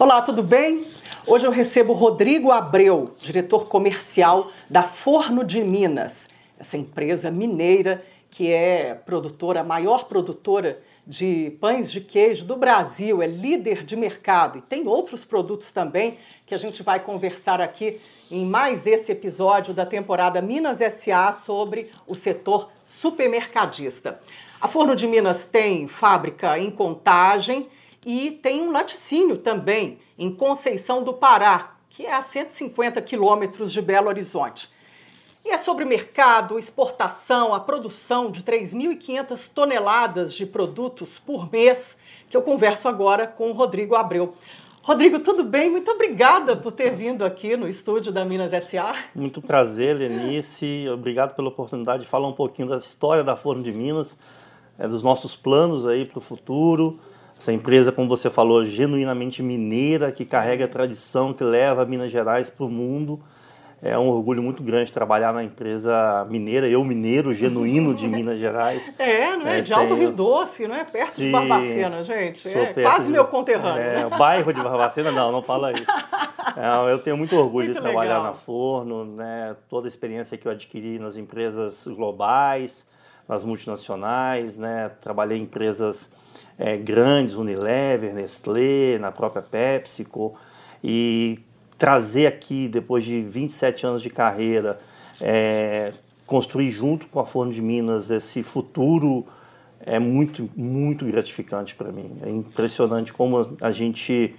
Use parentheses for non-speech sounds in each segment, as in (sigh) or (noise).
Olá, tudo bem? Hoje eu recebo Rodrigo Abreu, diretor comercial da Forno de Minas, essa empresa mineira que é produtora, a maior produtora de pães de queijo do Brasil, é líder de mercado e tem outros produtos também que a gente vai conversar aqui em mais esse episódio da temporada Minas SA sobre o setor supermercadista. A Forno de Minas tem fábrica em Contagem e tem um laticínio também em Conceição do Pará, que é a 150 quilômetros de Belo Horizonte. E é sobre mercado, exportação, a produção de 3.500 toneladas de produtos por mês que eu converso agora com o Rodrigo Abreu. Rodrigo, tudo bem? Muito obrigada por ter vindo aqui no estúdio da Minas SA. Muito prazer, Lenice. Obrigado pela oportunidade de falar um pouquinho da história da Forno de Minas, é, dos nossos planos aí para o futuro essa empresa, como você falou, genuinamente mineira, que carrega a tradição, que leva Minas Gerais para o mundo. É um orgulho muito grande trabalhar na empresa mineira, eu mineiro, genuíno de Minas Gerais. (laughs) É, não é? é de Alto Rio Doce, não é? Perto Sim, de Barbacena, gente. É quase de... meu conterrâneo. É, o bairro de Barbacena, não, não fala isso. (laughs) É, eu tenho muito orgulho muito de trabalhar legal. na Forno, né? toda a experiência que eu adquiri nas empresas globais, nas multinacionais, né? Trabalhei em empresas é, grandes, Unilever, Nestlé, na própria PepsiCo, e trazer aqui, depois de 27 anos de carreira, é, construir junto com a Forno de Minas esse futuro é muito, muito gratificante para mim. É impressionante como a gente,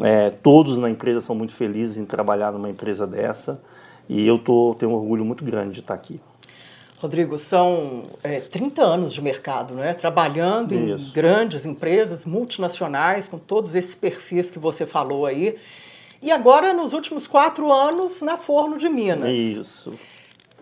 é, todos na empresa são muito felizes em trabalhar numa empresa dessa, e eu tô, tenho um orgulho muito grande de estar aqui. Rodrigo, são é, 30 anos de mercado, né? trabalhando Isso. em grandes empresas multinacionais, com todos esses perfis que você falou aí. E agora, nos últimos quatro anos, na Forno de Minas. Isso.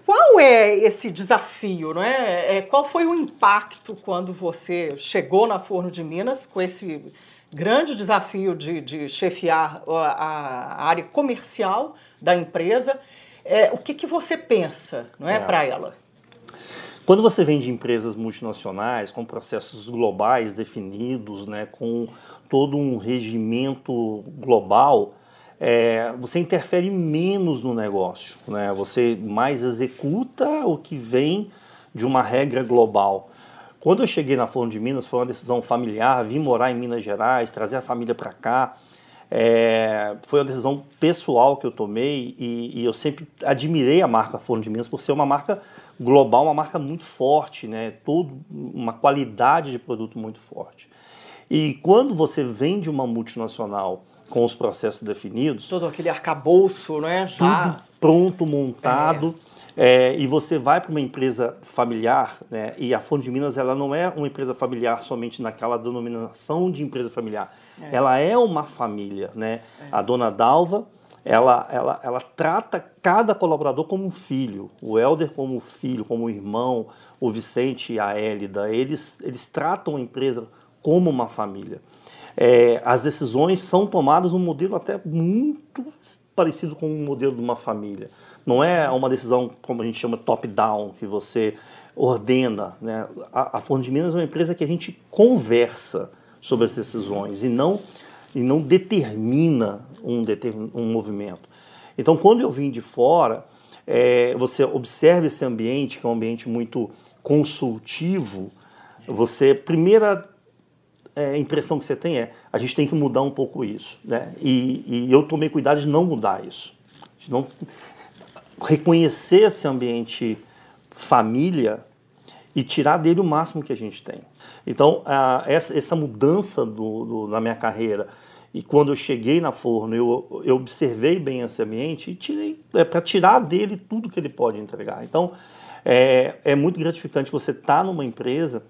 Qual é esse desafio? Não é? é qual foi o impacto quando você chegou na Forno de Minas com esse grande desafio de, de chefiar a, a, área comercial da empresa? É, o que, que você pensa não é, é. para ela? Quando você vem de empresas multinacionais, com processos globais definidos, né, com todo um regimento global, é, você interfere menos no negócio. Né? Você mais executa o que vem de uma regra global. Quando eu cheguei na Forno de Minas, foi uma decisão familiar, vim morar em Minas Gerais, trazer a família para cá. É, foi uma decisão pessoal que eu tomei e, e, eu sempre admirei a marca Forno de Minas por ser uma marca global, uma marca muito forte, né? Todo, uma qualidade de produto muito forte. E quando você vende uma multinacional com os processos definidos. Todo aquele arcabouço, né? Já. Tudo pronto, montado. É. É, e você vai para uma empresa familiar, né? E a Fonte de Minas ela não é uma empresa familiar somente naquela denominação de empresa familiar. É. Ela é uma família, né? É. A dona Dalva ela, ela, ela trata cada colaborador como um filho. O Helder como filho, como irmão, o Vicente e a Hélida. Eles, eles tratam a empresa como uma família. É, as decisões são tomadas num modelo até muito parecido com o modelo de uma família. Não é uma decisão, como a gente chama, top-down, que você ordena. Né? A, a de Minas é uma empresa que a gente conversa sobre as decisões e não, e não determina um, um movimento. Então, quando eu vim de fora, é, você observa esse ambiente, que é um ambiente muito consultivo, você, primeira é, impressão que você tem é, a gente tem que mudar um pouco isso. Né? E, e eu tomei cuidado de não mudar isso. De não reconhecer esse ambiente família e tirar dele o máximo que a gente tem. Então, a, essa, essa mudança do, do, na minha carreira, e quando eu cheguei na Forno, eu, eu observei bem esse ambiente e tirei, é para tirar dele tudo que ele pode entregar. Então, é, é muito gratificante você estar tá numa empresa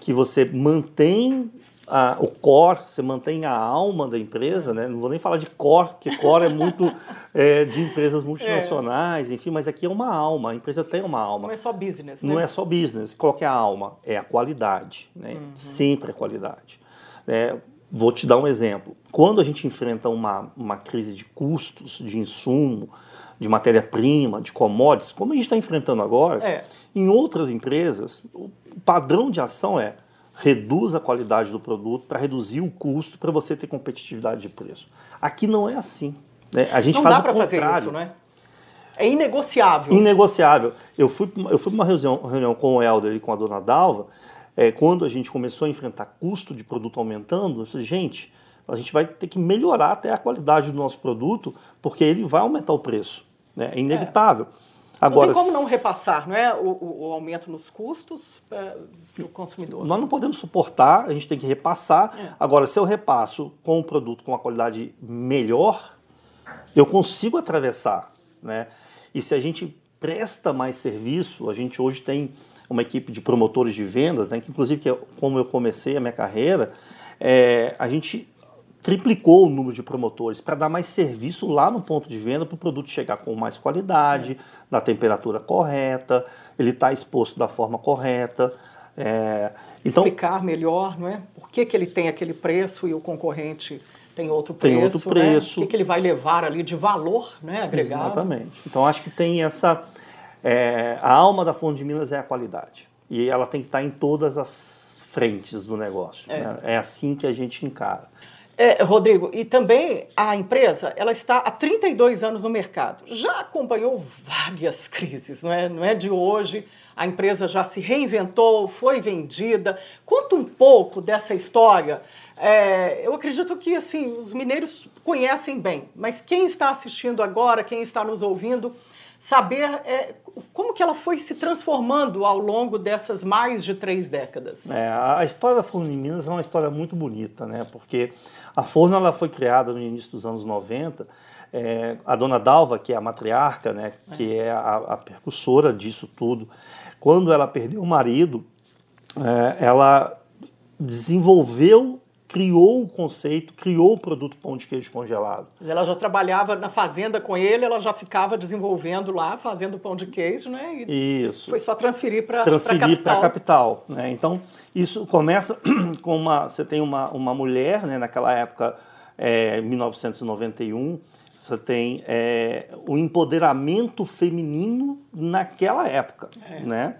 que você mantém a, o core, você mantém a alma da empresa, né? Não vou nem falar de core, porque core é muito (laughs) é, de empresas multinacionais, é. enfim, mas aqui é uma alma, a empresa tem uma alma. Não é só business, né? Não é só business. Qual é a alma? É a qualidade, né? Uhum. Sempre a qualidade. É, Vou te dar um exemplo. Quando a gente enfrenta uma, uma crise de custos, de insumo, de matéria-prima, de commodities, como a gente está enfrentando agora, é. em outras empresas, o padrão de ação é reduz a qualidade do produto para reduzir o custo para você ter competitividade de preço. Aqui não é assim. Né? A gente não faz dá para fazer isso, né? É inegociável. Inegociável. Eu fui, eu fui para uma reunião, reunião com o Helder e com a dona Dalva, é, quando a gente começou a enfrentar custo de produto aumentando, eu disse, gente, a gente vai ter que melhorar até a qualidade do nosso produto, porque ele vai aumentar o preço. Né? É inevitável. É. Agora, não tem como não repassar, não é? O, o aumento nos custos para o consumidor. Nós não podemos suportar, a gente tem que repassar. É. Agora, se eu repasso com um produto com uma qualidade melhor, eu consigo atravessar. Né? E se a gente presta mais serviço, a gente hoje tem uma equipe de promotores de vendas, né, que inclusive, que é como eu comecei a minha carreira, é, a gente triplicou o número de promotores para dar mais serviço lá no ponto de venda para o produto chegar com mais qualidade, é. na temperatura correta, ele está exposto da forma correta. É, então, Explicar melhor, não é? Por que, que ele tem aquele preço e o concorrente tem outro preço? Tem outro preço. Né? O que, que ele vai levar ali de valor né, agregado? Exatamente. Então acho que tem essa. É, a alma da Fonte de Minas é a qualidade. E ela tem que estar em todas as frentes do negócio. É, né? é assim que a gente encara. É, Rodrigo, e também a empresa, ela está há 32 anos no mercado. Já acompanhou várias crises, não é, não é de hoje. A empresa já se reinventou, foi vendida. Conta um pouco dessa história. É, eu acredito que assim os mineiros conhecem bem, mas quem está assistindo agora, quem está nos ouvindo, saber é, como que ela foi se transformando ao longo dessas mais de três décadas. É, a história da Forno de Minas é uma história muito bonita, né? Porque a Forno ela foi criada no início dos anos 90. É, a dona Dalva, que é a matriarca, né, que é a, a percussora disso tudo, quando ela perdeu o marido, é, ela desenvolveu criou o conceito, criou o produto pão de queijo congelado. Ela já trabalhava na fazenda com ele, ela já ficava desenvolvendo lá, fazendo pão de queijo, né? E isso. Foi só transferir para transferir para a capital, né? Então isso começa (clears throat) com uma, você tem uma, uma mulher, né? Naquela época, é, 1991, você tem é, o empoderamento feminino naquela época, é. né?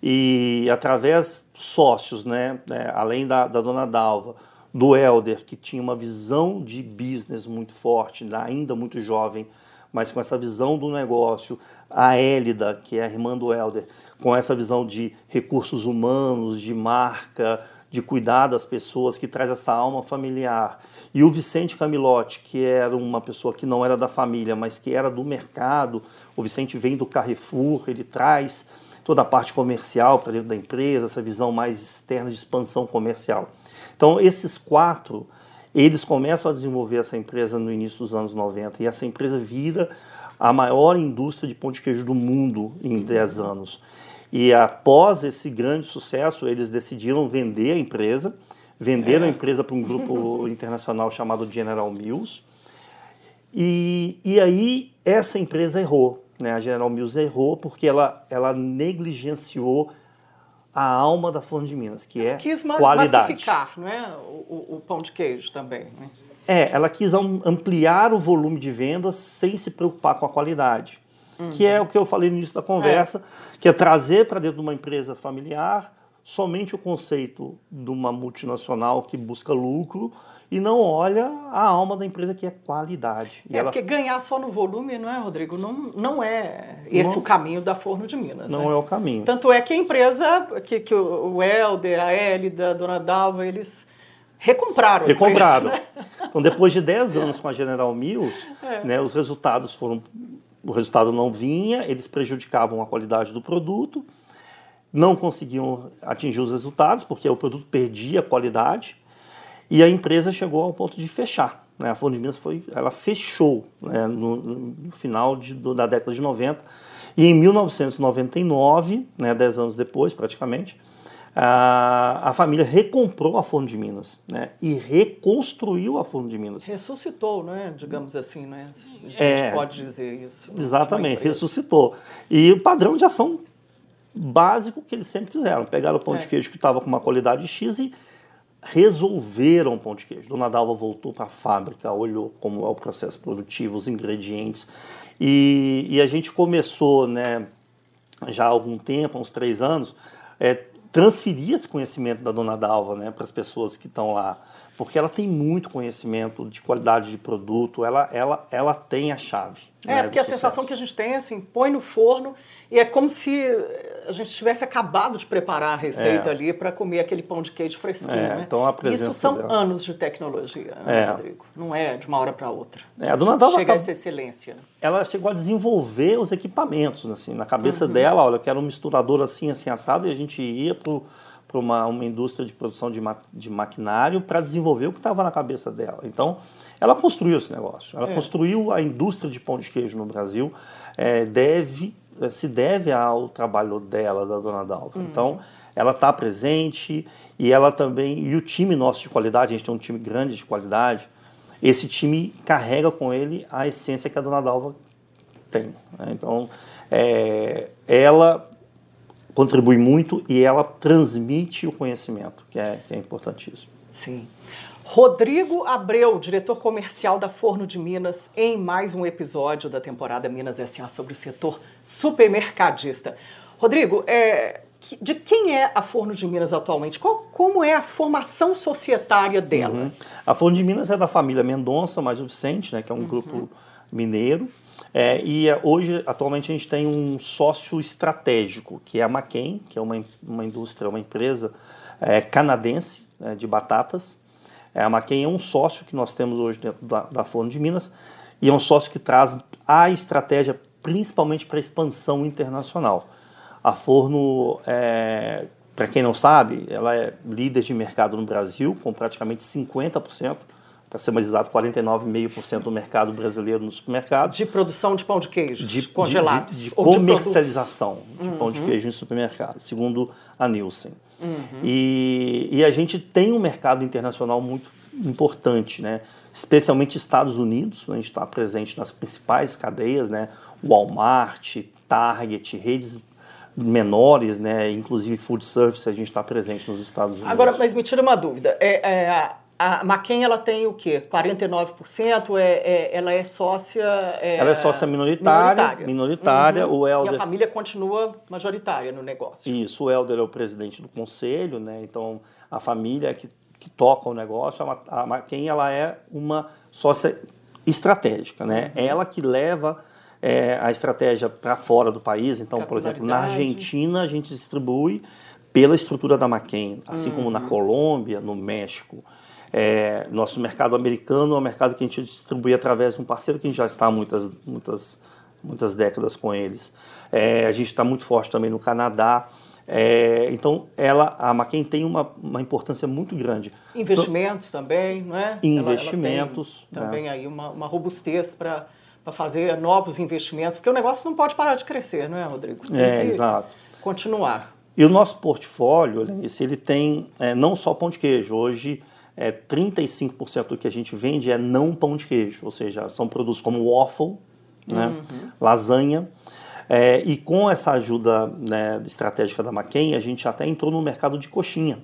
E através sócios, né? É, além da, da dona Dalva, do Elder, que tinha uma visão de business muito forte, ainda muito jovem, mas com essa visão do negócio. A Élida, que é a irmã do Elder, com essa visão de recursos humanos, de marca, de cuidar das pessoas, que traz essa alma familiar. E o Vicente Camilotti, que era uma pessoa que não era da família, mas que era do mercado. O Vicente vem do Carrefour, ele traz toda a parte comercial para dentro da empresa, essa visão mais externa de expansão comercial. Então, esses quatro, eles começam a desenvolver essa empresa no início dos anos 90 e essa empresa vira a maior indústria de pão de queijo do mundo em 10 anos. E após esse grande sucesso, eles decidiram vender a empresa, venderam é. a empresa para um grupo (laughs) internacional chamado General Mills. E, e aí essa empresa errou, né? A General Mills errou porque ela, ela negligenciou a alma da Forno de Minas, que é quis qualidade. massificar, não é? O, o, pão de queijo também, né? É, ela quis ampliar o volume de vendas sem se preocupar com a qualidade. Uhum. Que é o que eu falei no início da conversa, é. que é trazer para dentro de uma empresa familiar somente o conceito de uma multinacional que busca lucro e não olha a alma da empresa que é qualidade. É, ela... porque ganhar só no volume, não é, Rodrigo? Não, não é esse não, o caminho da Forno de Minas. Não né? é o caminho. Tanto é que a empresa, que, que o Helder, a Hélida, a Dona Dalva, eles recompraram. Recompraram. Preço, né? Então, depois de 10 anos com a General Mills, é. né, os resultados foram... O resultado não vinha, eles prejudicavam a qualidade do produto, não conseguiam atingir os resultados, porque o produto perdia qualidade, e a empresa chegou ao ponto de fechar. Né? A Fundo de Minas foi, ela fechou né, no, no, final de, do, da década de 90. E em 1999, né, 10 anos depois praticamente, a, a família recomprou a Forno de Minas né, e reconstruiu a Forno de Minas. Ressuscitou, né, digamos assim, né? A gente é, pode dizer isso. Exatamente, ressuscitou. E o padrão de ação básico que eles sempre fizeram. Pegaram o pão é. de queijo que estava com uma qualidade X e resolveram o pão de queijo. Dona Dalva voltou para a fábrica, olhou como é o processo produtivo, os ingredientes. E, e, a gente começou, né, já há algum tempo, uns três anos, é, transferir esse conhecimento da dona Dalva né, para as pessoas que estão lá porque ela tem muito conhecimento de qualidade de produto, ela, ela, ela tem a chave. É, né, porque a sucesso. sensação que a gente tem é assim, põe no forno e é como se a gente tivesse acabado de preparar a receita É. ali para comer aquele pão de queijo fresquinho, É, né? então a presença Isso são dela- anos de tecnologia, né, É. Rodrigo? Não é de uma hora para outra. É, a dona Dalva Chega a acaba- essa excelência. ela chegou a desenvolver os equipamentos, assim, na cabeça Uhum. dela, olha, eu quero um misturador assim, assim, assado, e a gente ia para uma, uma indústria de produção de, ma de maquinário para desenvolver o que estava na cabeça dela. Então, ela construiu esse negócio, ela É. construiu a indústria de pão de queijo no Brasil, é, deve, é, se deve ao trabalho dela, da dona Dalva. Uhum. Então, ela está presente e ela também, e o time nosso de qualidade, a gente tem um time grande de qualidade, esse time carrega com ele a essência que a dona Dalva tem. né? Então, é, ela contribui muito e ela transmite o conhecimento, que é, que é importantíssimo. Sim. Rodrigo Abreu, diretor comercial da Forno de Minas, em mais um episódio da temporada Minas S.A. sobre o setor supermercadista. Rodrigo, é, de quem é a Forno de Minas atualmente? Qual- como é a formação societária dela? A Forno de Minas é da família Mendonça, mais o Vicente, né, que é um grupo mineiro. É, e é, hoje, atualmente, a gente tem um sócio estratégico, que é a Maquem, que é uma, uma indústria, uma empresa é, canadense né, de batatas. É, a Maquem é um sócio que nós temos hoje dentro da, da Forno de Minas e é um sócio que traz a estratégia principalmente para expansão internacional. A Forno, é, para quem não sabe, ela é líder de mercado no Brasil, com praticamente 50%, para ser mais exato, 49,5% do mercado brasileiro nos supermercados. De produção de pão de queijo, De, congelados. de, de de comercialização de, pão de queijo em supermercado, segundo a Nielsen. E, e a gente tem um mercado internacional muito importante, né? especialmente Estados Unidos, a gente está presente nas principais cadeias, né? Walmart, Target, redes menores, né? inclusive food service, a gente está presente nos Estados Unidos. Agora, mas me tira uma dúvida. É, é, a- Maquin, ela tem o quê? 49%? É, é- ela é sócia... é, Ela é sócia minoritária, minoritária. minoritária, o E Helder... a família continua majoritária no negócio. Isso, o Helder é o presidente do conselho, né? Então a família é que, que toca o negócio, a, Ma- a Maquin, ela é uma sócia estratégica, né? Ela que leva é, a estratégia para fora do país. Então, por exemplo, na. Argentina a gente distribui pela estrutura da Maquin, assim como na Colômbia, no México. É, nosso mercado americano é um mercado que a gente distribui através de um parceiro que a gente já está há muitas, muitas, muitas décadas com eles. É, a gente está muito forte também no Canadá. É, então, ela, a Maquin tem uma, uma importância muito grande. Investimentos também, não é? Ela- ela tem Investimentos, também aí uma, uma robustez para fazer novos investimentos, porque o negócio não pode parar de crescer, não é, Rodrigo? Tem É, exato. Continuar. E o nosso portfólio, Lenice, ele tem é, não só pão de queijo. Hoje, é, 35% do que a gente vende é não pão de queijo, ou seja, são produtos como waffle, né, lasanha. É, e com essa ajuda né, estratégica da Maquin, a gente até entrou no mercado de coxinha.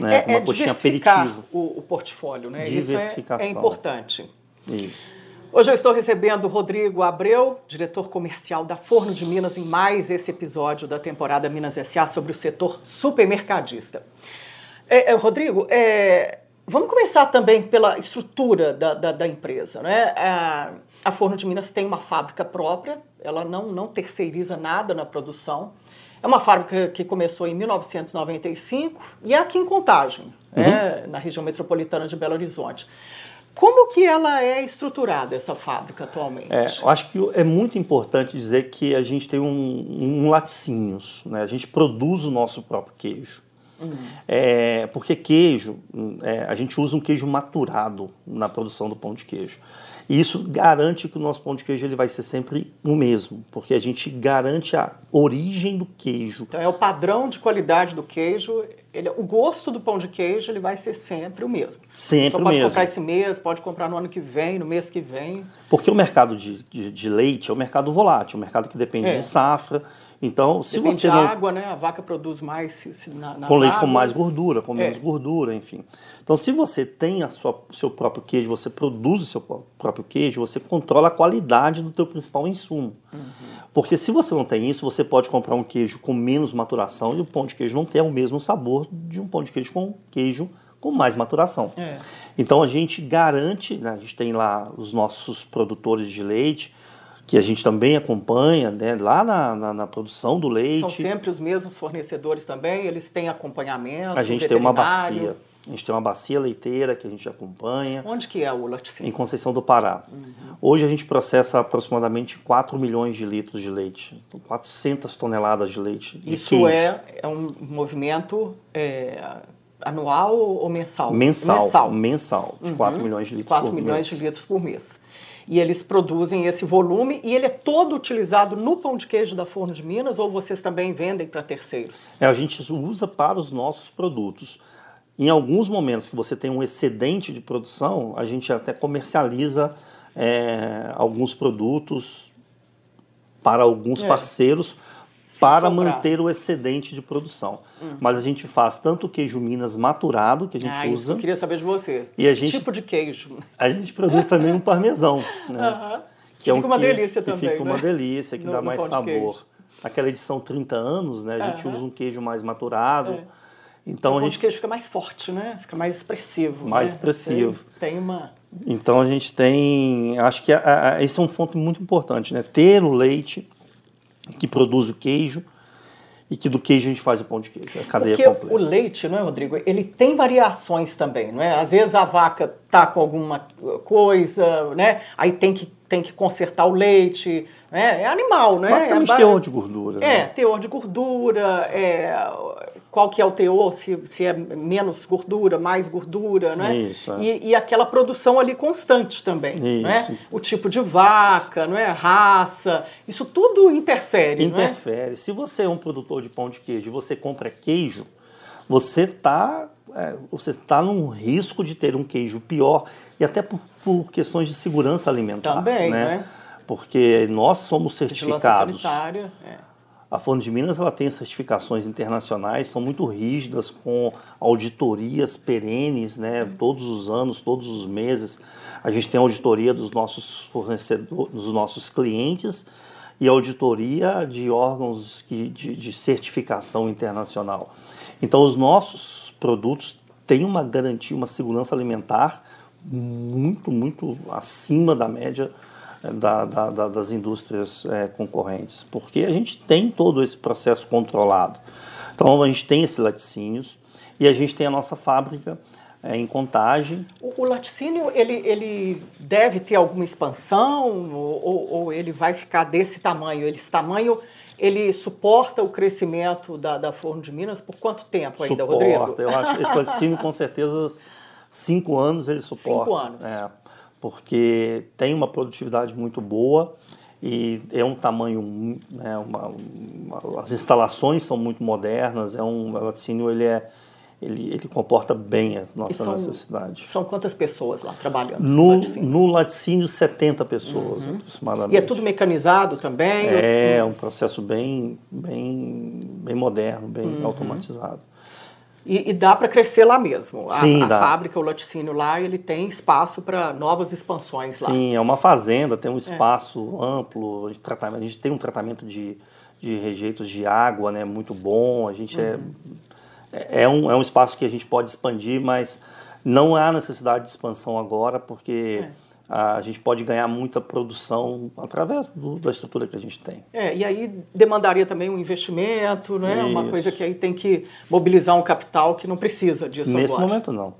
Né, é, uma é coxinha aperitivo. o, o portfólio, né? Diversificação. Isso é, é importante. Isso. Hoje eu estou recebendo o Rodrigo Abreu, diretor comercial da Forno de Minas, em mais esse episódio da temporada Minas S.A. sobre o setor supermercadista. É, é, Rodrigo, é, vamos começar também pela estrutura da, da, da empresa. Né? A, a Forno de Minas tem uma fábrica própria, ela não, não terceiriza nada na produção. É uma fábrica que começou em 1995 e é aqui em Contagem, né, na região metropolitana de Belo Horizonte. Como que ela é estruturada, essa fábrica atualmente? É, eu acho que é muito importante dizer que a gente tem um, um laticínios, né? a gente produz o nosso próprio queijo. É, porque queijo, é, a gente usa um queijo maturado na produção do pão de queijo. E isso garante que o nosso pão de queijo ele vai ser sempre o mesmo, porque a gente garante a origem do queijo. Então é o padrão de qualidade do queijo, ele- o gosto do pão de queijo ele vai ser sempre o mesmo. Sempre o pode mesmo. comprar esse mês, pode comprar no ano que vem, no mês que vem. Porque o mercado de, de, de leite é um mercado volátil, um mercado que depende É. de safra. Então, se Depende você da não água, né? A vaca produz mais se- se na, nas com leite com águas. mais gordura, com menos É. gordura, enfim. Então, se você tem a sua seu próprio queijo, você produz o seu pró- próprio queijo, você controla a qualidade do teu principal insumo. Uhum. Porque se você não tem isso, você pode comprar um queijo com menos maturação e o pão de queijo não tem o mesmo sabor de um pão de queijo com queijo com mais maturação. É. Então a gente garante, né, a gente tem lá os nossos produtores de leite, que a gente também acompanha né, lá na, na, na produção do leite. São sempre os mesmos fornecedores também, eles têm acompanhamento. A gente tem uma bacia. A gente tem uma bacia leiteira que a gente acompanha Onde que é o em laticínio? Conceição do Pará. Hoje a gente processa aproximadamente 4 milhões de litros de leite, 400 toneladas de leite. De Isso queijo. é, é um movimento é, anual ou mensal? mensal, Mensal. mensal, de 4 milhões de litros 4 por milhões mês. de litros por mês. E eles produzem esse volume e ele é todo utilizado no pão de queijo da Forno de Minas ou vocês também vendem para terceiros? É, a gente usa para os nossos produtos. Em alguns momentos que você tem um excedente de produção, a gente até comercializa é, alguns produtos para alguns É. parceiros para sobrar. manter o excedente de produção. Mas a gente faz tanto queijo Minas maturado, que a gente ah, isso usa, eu queria saber de você. E a Que gente- tipo de queijo? a gente produz também um (laughs) parmesão. Né? Aham. que é um fica uma queijo delícia que também, fica uma né? delícia, que No- dá mais sabor. Aquela edição 30 anos, né? A gente Aham. usa um queijo mais maturado. É. Então o a gente queijo fica mais forte, né? Fica mais expressivo. Mais né? expressivo. Tem, tem uma. Então a gente tem, acho que a, a, esse é um ponto muito importante, né? Ter o leite que produz o queijo e que do queijo a gente faz o pão de queijo, a cadeia Porque completa. o leite, não é, Rodrigo? Ele tem variações também, não é? Às vezes a vaca tá com alguma coisa, né? Aí tem que, tem que consertar o leite, né? É animal, né? Basicamente é, teor de gordura. É, né? teor de gordura, é, qual que é o teor, se, se é menos gordura, mais gordura, né? Isso, é. E, e aquela produção ali constante também, né? Isso. O tipo de vaca, não é? Raça, isso tudo interfere, não é? Interfere. Se você é um produtor de pão de queijo e você compra queijo, você está você tá num risco de ter um queijo pior e até por, por questões de segurança alimentar. Também, né? né? Porque nós somos Vigilância certificados. sanitária, é. A Forno de Minas ela tem certificações internacionais, são muito rígidas, com auditorias perenes, né? Todos os anos, todos os meses. A gente tem auditoria dos nossos fornecedores, dos nossos clientes e auditoria de órgãos que, de, de certificação internacional. Então, os nossos produtos têm uma garantia, uma segurança alimentar muito, muito acima da média da- da- da- das indústrias eh, concorrentes, porque a gente tem todo esse processo controlado. Então, a gente tem esses laticínios e a gente tem a nossa fábrica eh, em contagem. O, o laticínio, ele, ele deve ter alguma expansão ou, ou- ou ele vai ficar desse tamanho? Esse tamanho, ele suporta o crescimento da, da Forno de Minas por quanto tempo ainda, Rodrigo? suporta. Eu acho esse laticínio, com certeza, cinco anos ele suporta. Cinco anos. É, porque tem uma produtividade muito boa e é um tamanho, né, uma- uma- as instalações são muito modernas, é um o laticínio ele é ele, ele comporta bem a nossa são- necessidade. São quantas pessoas lá trabalhando No, laticínio? no laticínio, 70 pessoas aproximadamente. E é tudo mecanizado também? É um processo bem, bem, bem moderno, bem Uhum. automatizado. E, e dá para crescer lá mesmo. A, Sim, a dá. fábrica, o laticínio lá, ele tem espaço para novas expansões lá. Sim, é uma fazenda, tem um espaço amplo, a gente, trata- a gente tem um tratamento de, de rejeitos de água né, muito bom, a gente é, é, um, é um espaço que a gente pode expandir, mas não há necessidade de expansão agora, porque a, gente pode ganhar muita produção através do- da estrutura que a gente tem. É, e aí demandaria também um investimento, né? Uma Isso. coisa que aí tem que mobilizar um capital que não precisa disso Nesse agora. momento, não.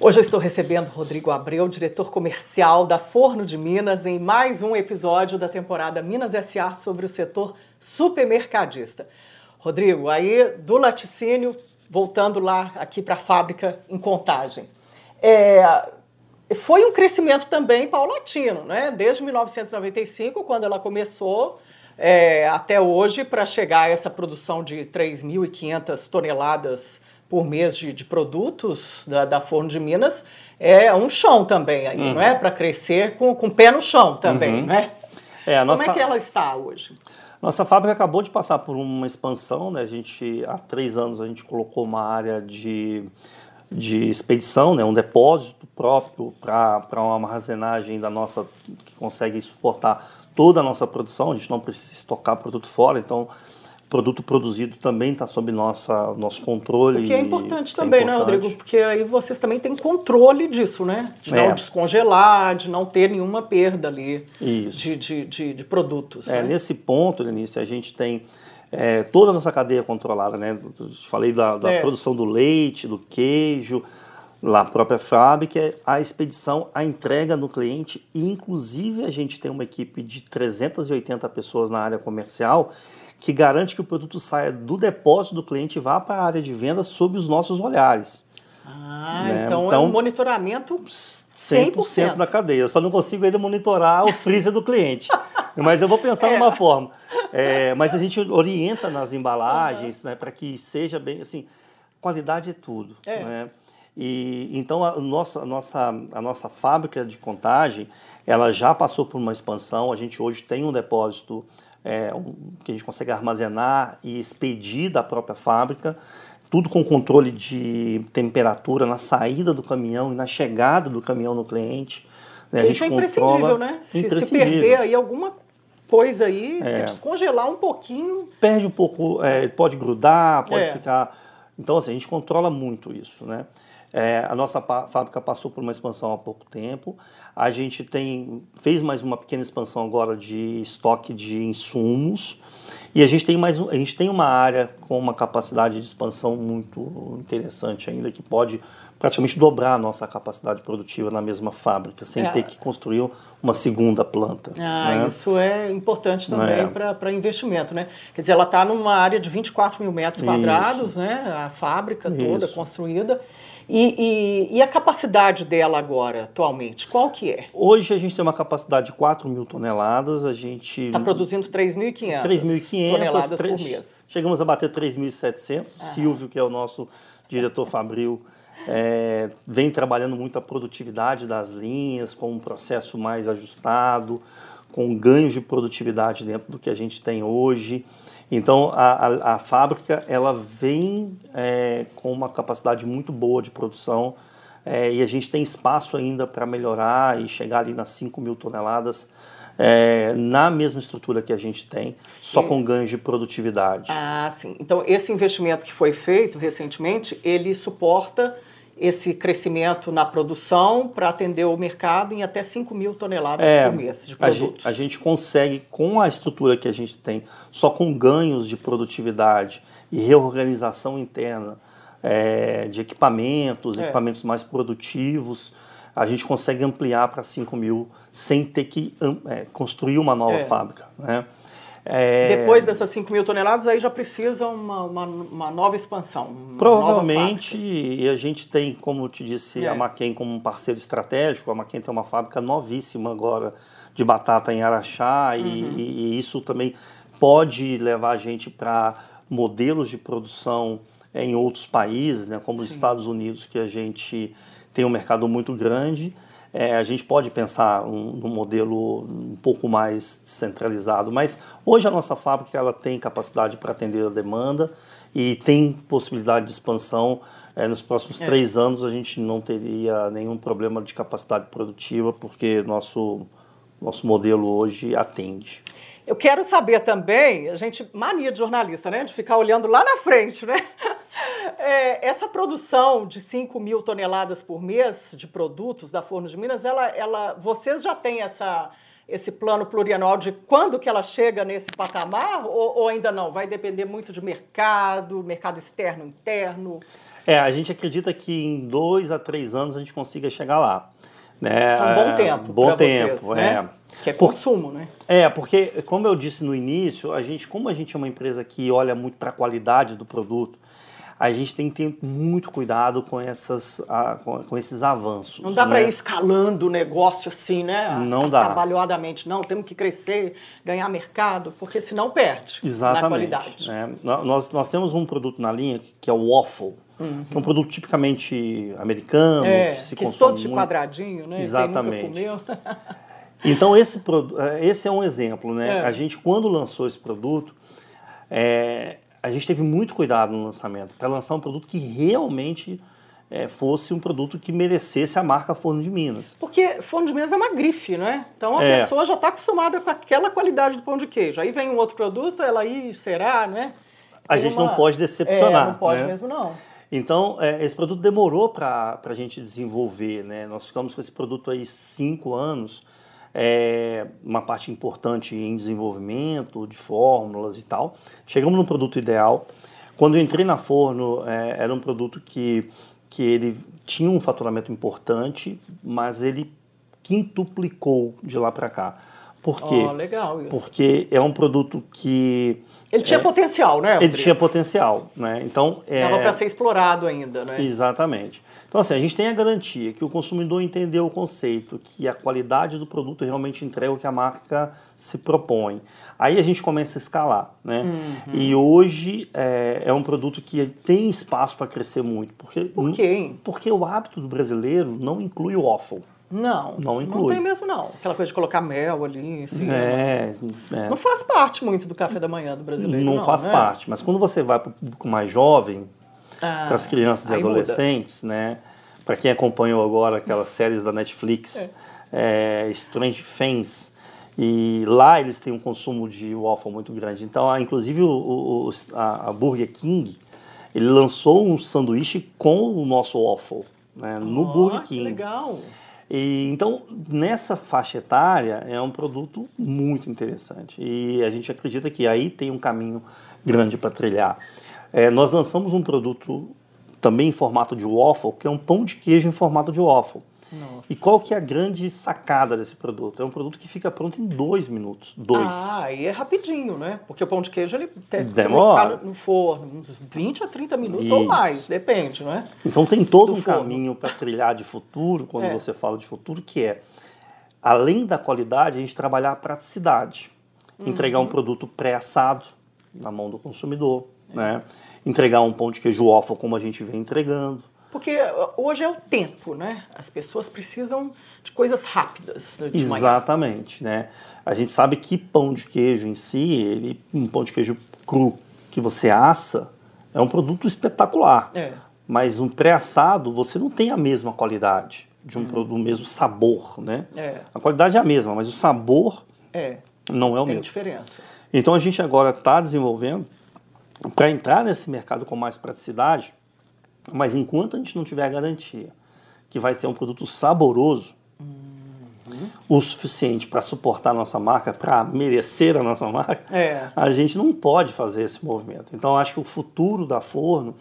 Hoje eu estou recebendo Rodrigo Abreu, diretor comercial da Forno de Minas, em mais um episódio da temporada Minas SA sobre o setor supermercadista. Rodrigo, aí do laticínio, voltando lá aqui para a fábrica em Contagem. É, foi um crescimento também paulatino, né? Desde 1995, quando ela começou, é, até hoje, para chegar a essa produção de 3.500 toneladas por mês de, de produtos da, da Forno de Minas, é um chão também aí, não é? Para crescer com, com o pé no chão também, Uhum. né? É, a Como nossa, é que ela está hoje? Nossa fábrica acabou de passar por uma expansão, né? A gente, há três anos, a gente colocou uma área de, de expedição, né? um depósito próprio para uma armazenagem da nossa, que consegue suportar toda a nossa produção, a gente não precisa estocar produto fora, então produto produzido também está sob nossa, nosso controle. O que é importante também, é importante. né, Rodrigo? Porque aí vocês também têm controle disso, né? De não é. descongelar, de não ter nenhuma perda ali de, de, de, de, produtos. É, né? Nesse ponto, Lenice, a gente tem é, toda a nossa cadeia controlada, né? Falei da, da é. produção do leite, do queijo, lá própria fábrica, a expedição, a entrega no cliente, e inclusive a gente tem uma equipe de 380 pessoas na área comercial que garante que o produto saia do depósito do cliente e vá para a área de venda sob os nossos olhares. Ah, né? então, então é um monitoramento 100%. 100% da cadeia. Eu só não consigo ainda monitorar o (laughs) freezer do cliente. Mas eu vou pensar é. numa forma. É, mas a gente orienta nas embalagens uhum. né, para que seja bem assim. Qualidade é tudo. É. Né? E, então a nossa, a, nossa, a nossa fábrica de contagem ela já passou por uma expansão. A gente hoje tem um depósito é, um, que a gente consegue armazenar e expedir da própria fábrica, tudo com controle de temperatura na saída do caminhão e na chegada do caminhão no cliente. Né? Isso é imprescindível, né? Se, se, perder aí alguma coisa aí, é. se descongelar um pouquinho... Perde um pouco, é, pode grudar, pode é. ficar... Então, assim, a gente controla muito isso, né? É, a nossa fábrica passou por uma expansão há pouco tempo. A gente tem fez mais uma pequena expansão agora de estoque de insumos e a gente tem mais a gente tem uma área com uma capacidade de expansão muito interessante ainda que pode praticamente dobrar a nossa capacidade produtiva na mesma fábrica sem é. ter que construir uma segunda planta. Ah, né? isso é importante também é. para investimento, né? Quer dizer, ela está numa área de 24 mil metros quadrados, isso. né? A fábrica toda isso. construída e, e, e, a capacidade dela agora, atualmente, qual que é? Hoje a gente tem uma capacidade de 4 mil toneladas, a gente... Está produzindo 3.500 toneladas 3, por mês. Chegamos a bater 3.700. Silvio, que é o nosso diretor Fabril, é, vem trabalhando muito a produtividade das linhas, com um processo mais ajustado, com ganhos de produtividade dentro do que a gente tem hoje. Então a, a, a fábrica ela vem é, com uma capacidade muito boa de produção é, e a gente tem espaço ainda para melhorar e chegar ali nas 5 mil toneladas é, na mesma estrutura que a gente tem, só com ganhos de produtividade. Ah, sim. Então esse investimento que foi feito recentemente, ele suporta esse crescimento na produção para atender o mercado em até 5 mil toneladas é, por mês de produtos. A gente, a gente, consegue, com a estrutura que a gente tem, só com ganhos de produtividade e reorganização interna é, de equipamentos, é. equipamentos mais produtivos, a gente consegue ampliar para 5 mil sem ter que é, construir uma nova é. fábrica. Né? É... Depois dessas 5 mil toneladas, aí já precisa uma, uma, uma nova expansão. Uma Provavelmente, nova e a gente tem, como eu te disse, é. a Maquem como um parceiro estratégico. A Maquem tem uma fábrica novíssima agora de batata em Araxá, uhum. e, e, isso também pode levar a gente para modelos de produção em outros países, né, como Sim. os Estados Unidos, que a gente tem um mercado muito grande. É, a gente pode pensar um, num modelo um pouco mais centralizado, mas hoje a nossa fábrica ela tem capacidade para atender a demanda e tem possibilidade de expansão. É, nos próximos é. três anos a gente não teria nenhum problema de capacidade produtiva, porque nosso, nosso modelo hoje atende. Eu quero saber também, a gente, mania de jornalista, né? De ficar olhando lá na frente, né? (laughs) É, essa produção de 5 mil toneladas por mês de produtos da Forno de Minas, ela, ela, vocês já têm essa, esse plano plurianual de quando que ela chega nesse patamar ou, ou ainda não? Vai depender muito de mercado, mercado externo, interno? É, a gente acredita que em dois a três anos a gente consiga chegar lá. Né? Isso é um bom tempo. Bom tempo, vocês, né? é. Que é consumo, né? É, porque, como eu disse no início, a gente, como a gente é uma empresa que olha muito para a qualidade do produto, a gente tem que ter muito cuidado com, essas, com, esses avanços. Não dá né? para ir escalando o negócio assim, né? Não dá. Trabalhadamente. Não, temos que crescer, ganhar mercado, porque senão perde Exatamente, na qualidade. Né? Nós, nós temos um produto na linha que é o waffle, uhum. que é um produto tipicamente americano, é, que se que consome todos de quadradinho, né? Exatamente. (laughs) Então, esse, esse é um exemplo, né? É. A gente, quando lançou esse produto, é, a gente teve muito cuidado no lançamento para lançar um produto que realmente é, fosse um produto que merecesse a marca Forno de Minas. Porque Forno de Minas é uma grife, né? Então a é. pessoa já está acostumada com aquela qualidade do pão de queijo. Aí vem um outro produto, ela aí será, né? Tem a gente uma... não pode decepcionar. É, não pode né? mesmo, não. Então, é, esse produto demorou para a gente desenvolver, né? Nós ficamos com esse produto aí cinco anos, é, uma parte importante em desenvolvimento de fórmulas e tal. Chegamos no produto ideal. Quando eu entrei na Forno, é, era um produto que, que ele tinha um faturamento importante, mas ele quintuplicou de lá para cá. Por quê? Oh, legal isso. Porque é um produto que ele tinha é, potencial, né? Ele tinha potencial, né? Então é, Dava para ser explorado ainda, né? Exatamente. Então assim a gente tem a garantia que o consumidor entendeu o conceito, que a qualidade do produto realmente entrega o que a marca se propõe. Aí a gente começa a escalar, né? Uhum. E hoje é, é, um produto que tem espaço para crescer muito, porque por quê? Porque o hábito do brasileiro não inclui o waffle. Não, não inclui. Não tem mesmo, não. Aquela coisa de colocar mel ali, assim. É, é. Não faz parte muito do café da manhã do brasileiro. Não, não faz né? parte, mas quando você vai para o público mais jovem, ah, para as crianças e adolescentes, muda. né? Para quem acompanhou agora aquelas séries da Netflix, é. É, Strange Things, e lá eles têm um consumo de waffle muito grande. Então, inclusive, o, o, a, a Burger King, ele lançou um sanduíche com o nosso waffle, né? No oh, Burger King. Que legal! E, então, nessa faixa etária, é um produto muito interessante. E a gente acredita que aí tem um caminho grande para trilhar. É, nós lançamos um produto também em formato de waffle, que é um pão de queijo em formato de waffle. Nossa. E qual que é a grande sacada desse produto? É um produto que fica pronto em dois minutos. Dois. Ah, aí é rapidinho, né? Porque o pão de queijo ele demora no forno uns 20 a 30 minutos Isso. ou mais, depende, não é? Então tem todo Do um forno. caminho para trilhar de futuro, quando é. você fala de futuro, que é, além da qualidade, a gente trabalhar a praticidade. Uhum. Entregar um produto pré-assado na mão do consumidor, é. né? Entregar um pão de queijo waffle como a gente vem entregando porque hoje é o tempo, né? As pessoas precisam de coisas rápidas. De Exatamente, manhã. né? A gente sabe que pão de queijo em si, ele, um pão de queijo cru que você assa, é um produto espetacular. É. Mas um pré-assado, você não tem a mesma qualidade, de um hum. produto, o mesmo sabor, né? É. A qualidade é a mesma, mas o sabor é. não é o tem mesmo. Tem diferença. Então a gente agora está desenvolvendo, para entrar nesse mercado com mais praticidade, mas enquanto a gente não tiver a garantia que vai ter um produto saboroso, uhum. o suficiente para suportar a nossa marca, para merecer a nossa marca, é. a gente não pode fazer esse movimento. Então, acho que o futuro da Forno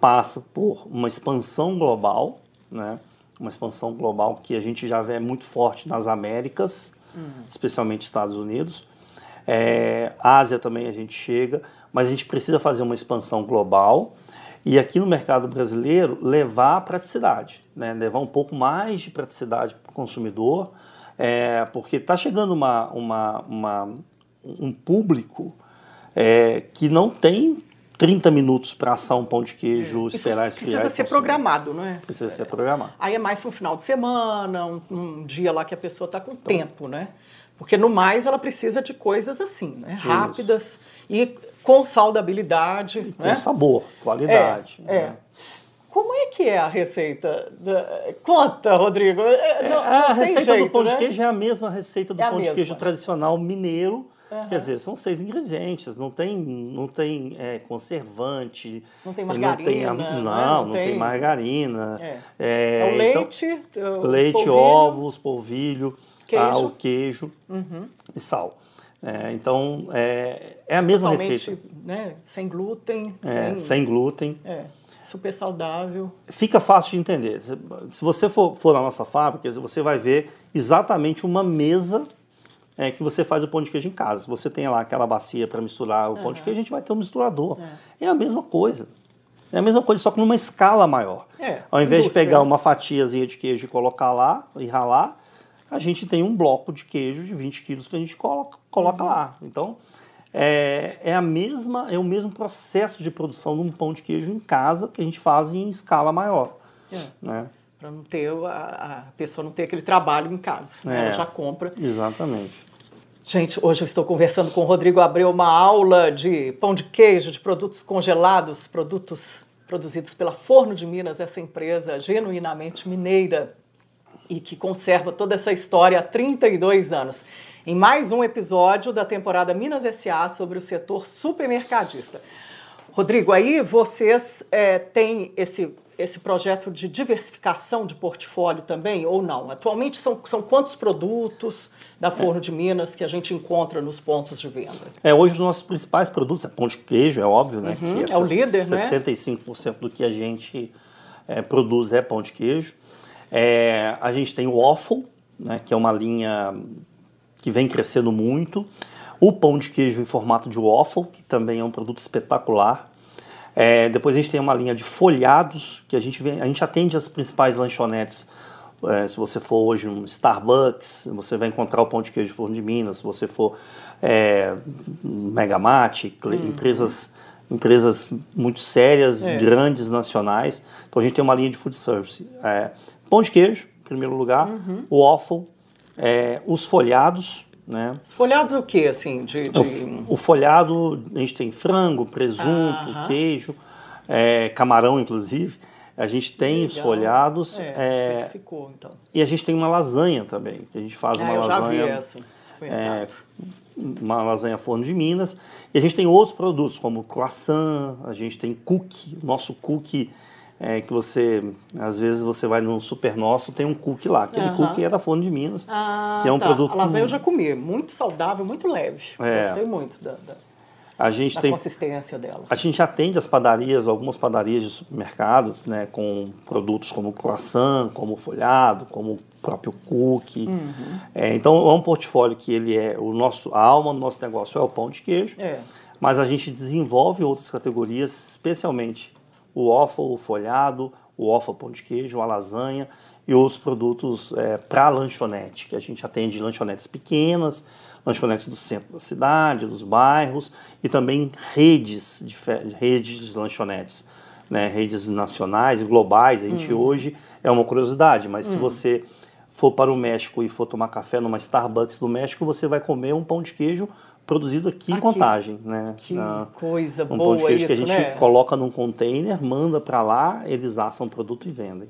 passa por uma expansão global, né? uma expansão global que a gente já vê muito forte nas Américas, uhum. especialmente Estados Unidos. É, Ásia também a gente chega, mas a gente precisa fazer uma expansão global e aqui no mercado brasileiro, levar a praticidade, né? levar um pouco mais de praticidade para o consumidor, é, porque está chegando uma, uma, uma, um público é, que não tem 30 minutos para assar um pão de queijo, é. esperar esfriar. Precisa ser programado, não é? Precisa ser programado. Aí é mais para um final de semana, um, um, dia lá que a pessoa está com então, tempo, né? Porque no mais ela precisa de coisas assim, né? Rápidas. Isso. E com saudabilidade. Com né? sabor, qualidade. É, é. Como é que é a receita? Da... Conta, Rodrigo. É, não, a receita jeito, do pão né? de queijo é a mesma receita do é pão de queijo tradicional mineiro. Uhum. Quer dizer, são seis ingredientes, não tem, não tem é, conservante. Não tem margarina. Não, tem, não, né? não, não tem... tem... margarina. É. É, o leite, então, o leite, polvilho. ovos, polvilho, queijo. Ah, o queijo uhum. e sal. É, então, é, é a mesma Totalmente, receita. Né, sem glúten. É, sem, sem glúten. É, super saudável. Fica fácil de entender. Se você for, for na nossa fábrica, você vai ver exatamente uma mesa é, que você faz o pão de queijo em casa. Você tem lá aquela bacia para misturar o pão de queijo, a gente vai ter um misturador. É. é. a mesma coisa. É a mesma coisa, só que numa escala maior. É, Ao invés de pegar uma fatiazinha de queijo e colocar lá e ralar, a gente tem um bloco de queijo de 20 quilos que a gente coloca, coloca uhum. lá. Então, é, é, a mesma, é o mesmo processo de produção de um pão de queijo em casa que a gente faz em escala maior. É. Né? para não ter a, a, pessoa não ter aquele trabalho em casa. É, Ela já compra. Exatamente. Gente, hoje eu estou conversando com o Rodrigo Abreu, uma aula de pão de queijo, de produtos congelados, produtos produzidos pela Forno de Minas, essa empresa genuinamente mineira e que conserva toda essa história há 32 anos. Em mais um episódio da temporada Minas SA sobre o setor supermercadista. Rodrigo, aí vocês é, têm esse esse projeto de diversificação de portfólio também ou não? Atualmente são, são quantos produtos da Forno é. de Minas que a gente encontra nos pontos de venda? É, hoje os nossos principais produtos é pão de queijo, é óbvio, né? Uhum, que é, é o líder, 65% né? do que a gente é, produz é pão de queijo. É, a gente tem o waffle, né, que é uma linha que vem crescendo muito. O pão de queijo em formato de waffle, que também é um produto espetacular. É, depois a gente tem uma linha de folhados, que a gente, vem, a gente atende as principais lanchonetes. É, se você for hoje um Starbucks, você vai encontrar o pão de queijo de Forno de Minas. Se você for é, Megamate, hum. empresas, empresas muito sérias, é. grandes, nacionais. Então a gente tem uma linha de food service. É, pão de queijo, em primeiro lugar, uhum. o waffle, é, os folhados, né? Folhado o que, assim? De, de... O, o, folhado, a gente tem frango, presunto, queijo, é, camarão, inclusive. A gente tem Legal. os folhados. É, é, ficou, então. E a gente tem uma lasanha também, que a gente faz ah, uma eu lasanha. Já vi essa. É, uma lasanha forno de Minas. E a gente tem outros produtos, como croissant, a gente tem cookie, nosso cookie é, que você, às vezes você vai no Super Nosso, tem um cookie lá. Aquele uhum. cookie é da Forno de Minas, ah, que é um tá. produto... A lasanha eu já comi, muito saudável, muito leve. É. Gostei muito da, da, a gente da tem, consistência dela. A gente atende as padarias, algumas padarias de supermercado, né, com produtos como croissant, como folhado, como o próprio cookie. Uhum. É, então é um portfólio que ele é, o nosso, a alma do nosso negócio é o pão de queijo, é. mas a gente desenvolve outras categorias, especialmente o waffle, o folhado, o waffle pão de queijo, a lasanha e outros produtos é, para lanchonete, que a gente atende lanchonetes pequenas, lanchonetes do centro da cidade, dos bairros e também redes de, redes de lanchonetes, né, redes nacionais, globais. A gente hum. hoje é uma curiosidade, mas hum. se você for para o México e for tomar café numa Starbucks do México, você vai comer um pão de queijo produzido aqui, aqui. em Contagem, né? Que ah, coisa um boa pão de queijo isso, que a gente né? coloca num container, manda para lá, eles assam o produto e vendem.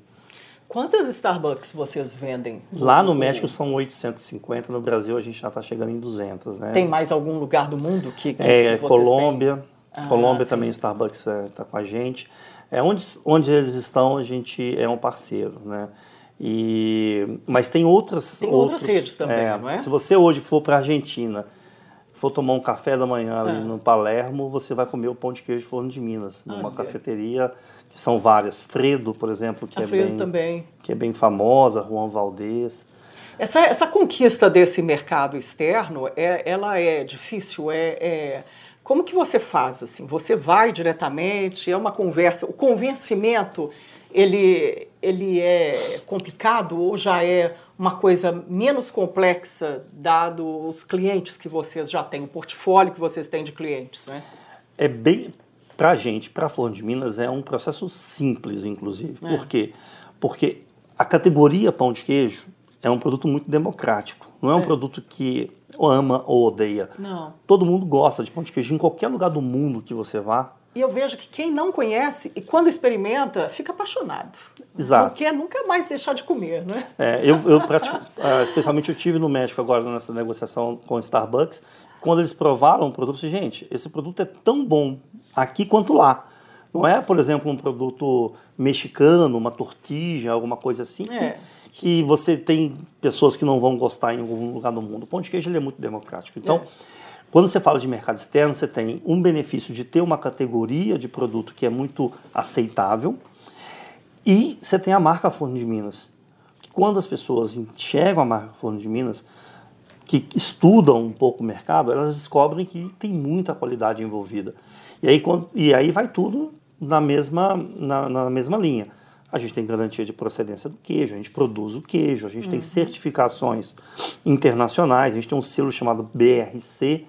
Quantas Starbucks vocês vendem? Lá no México são 850, no Brasil a gente já está chegando em 200, né? Tem mais algum lugar do mundo que, que, é, que Colômbia, ah, Colômbia sim. também Starbucks está é, com a gente. É onde, onde eles estão a gente é um parceiro, né? E, mas tem outras tem outros, outras redes também, é, não é? Se você hoje for para a Argentina for tomar um café da manhã ali é. no Palermo, você vai comer o pão de queijo de forno de Minas, numa cafeteria que são várias. Fredo, por exemplo, que, a é, Fredo bem, também. que é bem famosa, Juan Valdez. Essa, essa conquista desse mercado externo, é, ela é difícil? É, é, como que você faz? assim? Você vai diretamente? É uma conversa? O convencimento ele, ele é complicado ou já é uma coisa menos complexa, dado os clientes que vocês já têm, o portfólio que vocês têm de clientes, né? É bem, para a gente, para a Forno de Minas, é um processo simples, inclusive. É. Por quê? Porque a categoria pão de queijo é um produto muito democrático. Não é um é. produto que ama ou odeia. Não. Todo mundo gosta de pão de queijo em qualquer lugar do mundo que você vá. E eu vejo que quem não conhece e quando experimenta, fica apaixonado. Exato. Não quer nunca mais deixar de comer, né? É, eu, eu (laughs) pratico, uh, especialmente eu tive no México agora nessa negociação com o Starbucks. Quando eles provaram o produto, disse, gente, esse produto é tão bom aqui quanto lá. Não é, por exemplo, um produto mexicano, uma tortilha, alguma coisa assim, que, é. que você tem pessoas que não vão gostar em algum lugar do mundo. O pão de queijo ele é muito democrático. Então, é quando você fala de mercado externo, você tem um benefício de ter uma categoria de produto que é muito aceitável e você tem a marca Forno de Minas. Que quando as pessoas enxergam a marca Forno de Minas, que estudam um pouco o mercado, elas descobrem que tem muita qualidade envolvida. E aí, quando, e aí vai tudo na mesma, na, na mesma linha. A gente tem garantia de procedência do queijo, a gente produz o queijo, a gente uhum. tem certificações internacionais, a gente tem um selo chamado BRC,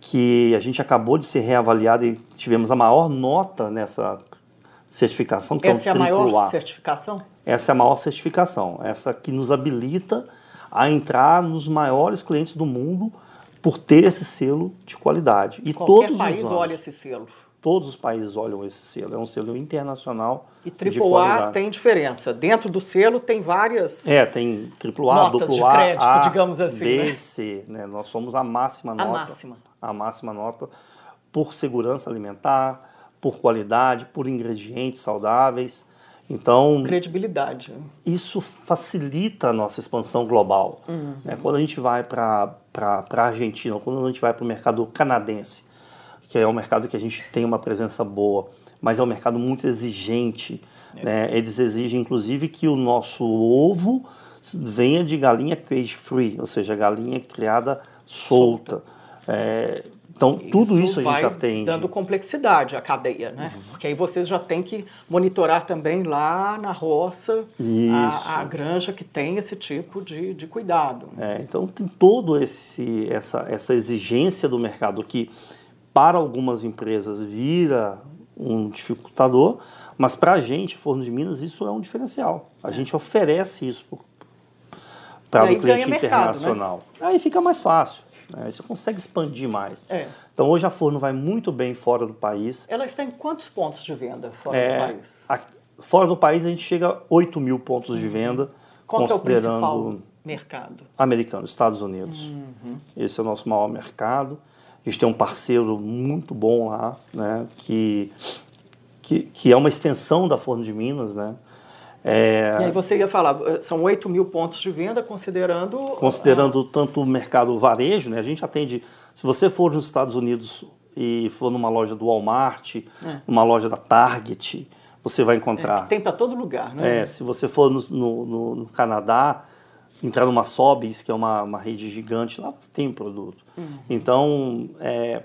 que a gente acabou de ser reavaliado e tivemos a maior nota nessa, certificação, que Essa é é o a maior certificação? Essa é a maior certificação, essa que nos habilita a entrar nos maiores clientes do mundo por ter esse selo de qualidade. E Qualquer todos país os anos, olha esse selo. todos os países olham esse selo. É um selo internacional E de AAA tem diferença. Dentro do selo tem várias. É, tem AAA, Notas de AA, crédito, A, digamos assim, B, né? C. Né? Nós somos a máxima A nota. máxima. A máxima nota por segurança alimentar, por qualidade, por ingredientes saudáveis. Então, credibilidade. isso facilita a nossa expansão global. Uhum. né? Quando a gente vai para a Argentina, quando a gente vai para o mercado canadense, que é um mercado que a gente tem uma presença boa, mas é um mercado muito exigente. É. né? Eles exigem, inclusive, que o nosso ovo venha de galinha cage free, ou seja, galinha criada solta. É, então, tudo isso, a gente atende. dando complexidade à cadeia, né? Porque aí vocês já têm que monitorar também lá na roça Isso. a, a granja que tem esse tipo de, de cuidado. né? É, então tem todo esse essa, essa exigência do mercado que para algumas empresas vira um dificultador, mas para a gente, Forno de Minas, isso é um diferencial. A gente oferece isso para o cliente mercado, né? internacional. Aí fica mais fácil. Né? Você consegue expandir mais. É. Então hoje a Forno vai muito bem fora do país. Ela está em quantos pontos de venda fora É, do país? a- fora do país a gente chega a 8 mil pontos de venda. Qual que é o considerando principal mercado? americano, Estados Unidos. Uhum. Esse é o nosso maior mercado. A gente tem um parceiro muito bom lá, né, que, que, que é uma extensão da Forno de Minas, né? É, E aí você ia falar, são 8 mil pontos de venda, considerando... considerando tanto o mercado varejo, né? A gente atende, se você for nos Estados Unidos e for numa loja do Walmart, numa loja da Target, você vai encontrar. que tem para todo lugar, né? É, se você for no, no- no- Canadá, entrar numa Sobeys, que é uma, uma rede gigante, lá tem um produto. Então, é,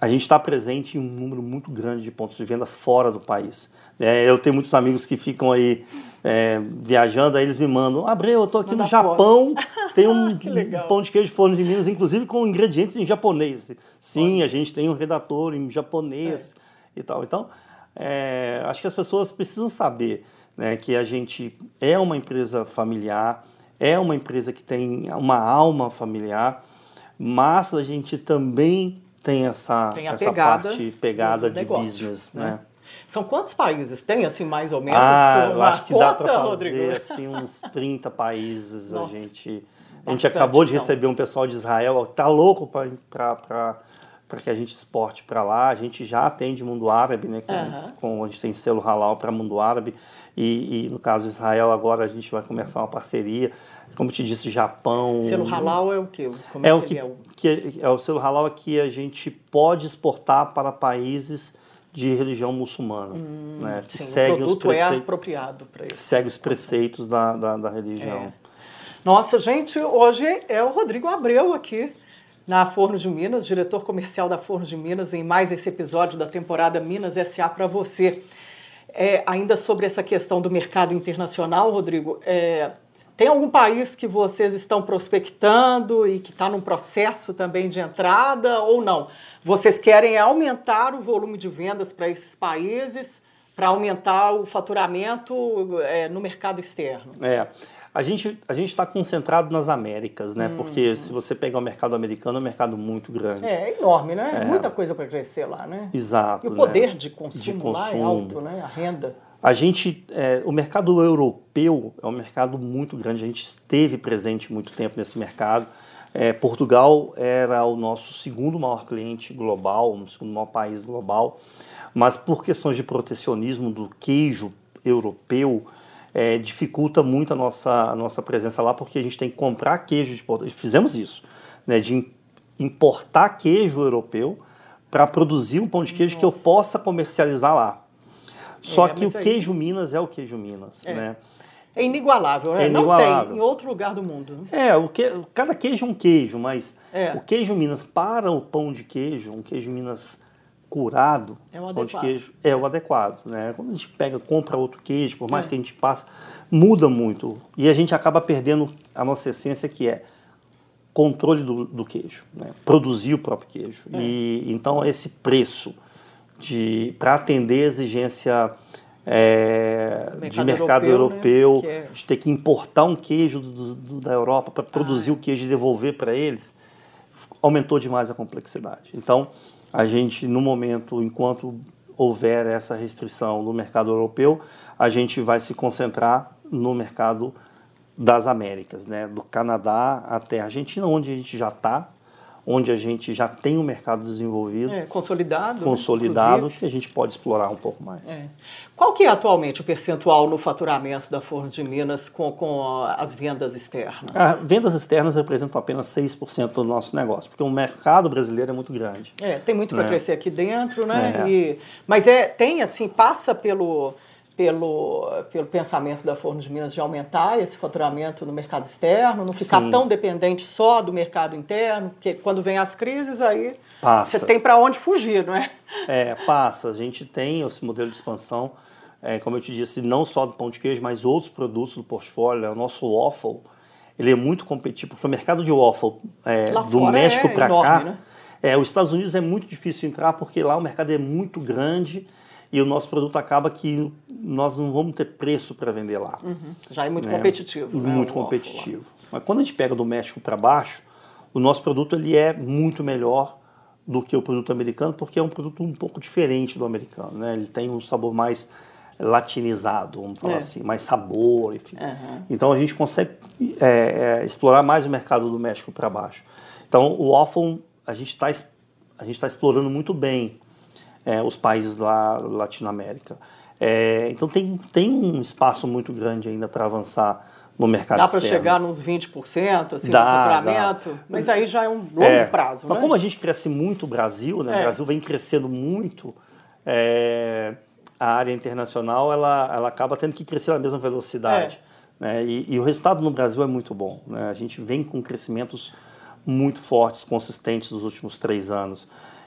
a gente está presente em um número muito grande de pontos de venda fora do país. É, eu tenho muitos amigos que ficam aí é, viajando, aí eles me mandam, Abreu, eu estou aqui Manda no Japão, tem (laughs) um, um pão de queijo de forno de Minas, inclusive com ingredientes em japonês. Sim, a gente tem um redator em japonês e tal. Então, é, acho que as pessoas precisam saber né, que a gente é uma empresa familiar, é uma empresa que tem uma alma familiar, mas a gente também tem essa, Tem essa pegada parte pegada de negócio, business, né? né? São quantos países tem, assim, mais ou menos? Ah, eu acho que dá conta, para fazer Rodrigo? assim uns 30 países. Nossa, a gente, a gente acabou de então. receber um pessoal de Israel, tá louco para que a gente exporte para lá. A gente já atende mundo árabe, né? Com, Aham. com- a gente tem selo halal para mundo árabe e, e no caso Israel agora a gente vai começar uma parceria. Como te disse, Japão. Selo halal é o quê? Como É o ele que, é o- que é o selo halal é que a gente pode exportar para países de religião muçulmana, né? Que Sim, seguem o os produto é preceitos apropriado para isso. segue os preceitos da, da, da religião. É. Nossa, gente, hoje é o Rodrigo Abreu aqui na Forno de Minas, diretor comercial da Forno de Minas, em mais esse episódio da temporada Minas SA para você. É, ainda sobre essa questão do mercado internacional, Rodrigo, é, tem algum país que vocês estão prospectando e que está num processo também de entrada ou não? Vocês querem aumentar o volume de vendas para esses países para aumentar o faturamento é, no mercado externo? É. A gente a gente está concentrado nas Américas, né? Uhum. Porque se você pegar o mercado americano, é um mercado muito grande. É, é enorme, né? Muita coisa para crescer lá, né? Exato. E o né? poder de consumo, De lá é consumo. alto, né? A renda. A gente, é, o mercado europeu é um mercado muito grande. A gente esteve presente muito tempo nesse mercado. É, Portugal era o nosso segundo maior cliente global, o segundo maior país global, mas por questões de protecionismo do queijo europeu, é, dificulta muito a nossa, a nossa presença lá, porque a gente tem que comprar queijo de Portugal. Fizemos isso, né, de im- importar queijo europeu para produzir um pão de queijo que eu possa comercializar lá. Só É, que o queijo Minas é o queijo Minas, É. né? É inigualável, né? É Não inigualável. tem em outro lugar do mundo. É, o que, cada queijo é um queijo, mas É. o queijo Minas para o pão de queijo, um queijo Minas curado, É o pão de adequado. queijo é o adequado, né? Quando a gente pega, compra outro queijo, por mais É. que a gente passe, muda muito e a gente acaba perdendo a nossa essência que é controle do, do queijo, né? produzir o próprio queijo. É. E então esse preço de para atender a exigência é, Mercado de mercado europeu, europeu, né? É- de ter que importar um queijo do- do- da Europa para produzir o queijo e devolver para eles, aumentou demais a complexidade. Então, a gente, no momento, enquanto houver essa restrição no mercado europeu, a gente vai se concentrar no mercado das Américas, né? do Canadá até a Argentina, onde a gente já está, onde a gente já tem um mercado desenvolvido, É, consolidado. né, consolidado, inclusive. que a gente pode explorar um pouco mais. É. Qual que é atualmente o percentual no faturamento da Forno de Minas com, com as vendas externas? Ah, vendas externas representam apenas 6% do nosso negócio, porque o mercado brasileiro é muito grande. É, tem muito para É. crescer aqui dentro, né? É. E- mas é, tem assim, passa pelo, pelo, pelo pensamento da Forno de Minas de aumentar esse faturamento no mercado externo, não ficar Sim. tão dependente só do mercado interno, porque quando vem as crises aí Passa. você tem para onde fugir, não é? É, passa. A gente tem esse modelo de expansão, é, como eu te disse, não só do pão de queijo, mas outros produtos do portfólio. né? O nosso waffle, ele é muito competitivo, porque o mercado de waffle é, do fora México é para cá, né? é, os Estados Unidos é muito difícil entrar, porque lá o mercado é muito grande e o nosso produto acaba que nós não vamos ter preço para vender lá. Já é muito né? competitivo. né, Muito competitivo. Mas quando a gente pega do México para baixo, o nosso produto ele é muito melhor do que o produto americano, porque é um produto um pouco diferente do americano, né? Ele tem um sabor mais latinizado, vamos falar É. assim, mais sabor, enfim. Aham. Então a gente consegue é, é, explorar mais o mercado do México para baixo. Então o waffle a gente está a gente está explorando muito bem é, os países lá Latinoamérica. É, então tem, tem um espaço muito grande ainda para avançar no mercado Dá para externo. chegar nos 20%, assim, Dá, no faturamento, dá. mas aí já é um longo É, prazo, Mas né? como a gente cresce muito o Brasil, né? É. O Brasil vem crescendo muito, é, a área internacional ela, ela acaba tendo que crescer na mesma velocidade. É. né? E, e o resultado no Brasil é muito bom. Né? A gente vem com crescimentos muito fortes, consistentes nos últimos três anos.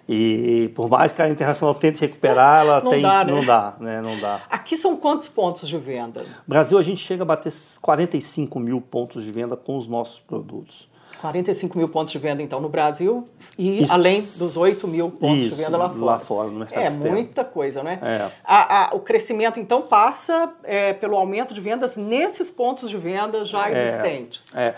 E por mais que a internacional tente recuperar, ela Não tem. dá, né? Não dá, né? Não dá. Aqui são quantos pontos de venda? Brasil, a gente chega a bater 45 mil pontos de venda com os nossos produtos. 45 mil pontos de venda, então, no Brasil e Isso. além dos 8 mil pontos Isso, de venda lá fora. lá fora, no mercado É externo. muita coisa, né? É. A- a- o crescimento, então, passa é, pelo aumento de vendas nesses pontos de venda já existentes. É,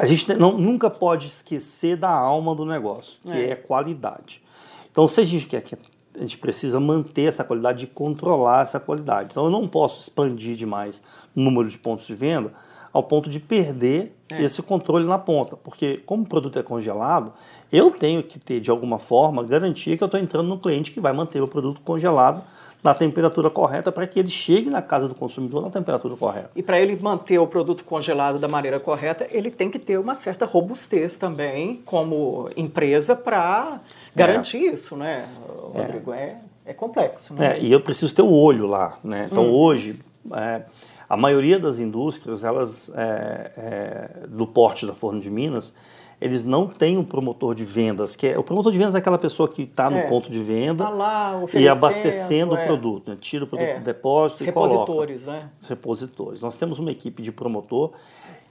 a gente não, nunca pode esquecer da alma do negócio, que É. é, qualidade. Então, se a gente quer que a gente precisa manter essa qualidade e controlar essa qualidade. Então, eu não posso expandir demais o número de pontos de venda ao ponto de perder É. esse controle na ponta, porque como o produto é congelado, eu tenho que ter de alguma forma garantia que eu estou entrando no cliente que vai manter o produto congelado na temperatura correta para que ele chegue na casa do consumidor na temperatura correta. E para ele manter o produto congelado da maneira correta, ele tem que ter uma certa robustez também, como empresa, para garantir isso, né, Rodrigo? É, é complexo, né? É, e eu preciso ter o olho lá, né? Então hoje é, a maioria das indústrias, elas é, é, do porte da Forno de Minas, eles não têm um promotor de vendas, que é o promotor de vendas é aquela pessoa que está no É. ponto de venda Tá lá e abastecendo é. o produto, né? tira o produto É. do depósito e coloca. Repositores, né? Os repositores. Nós temos uma equipe de promotor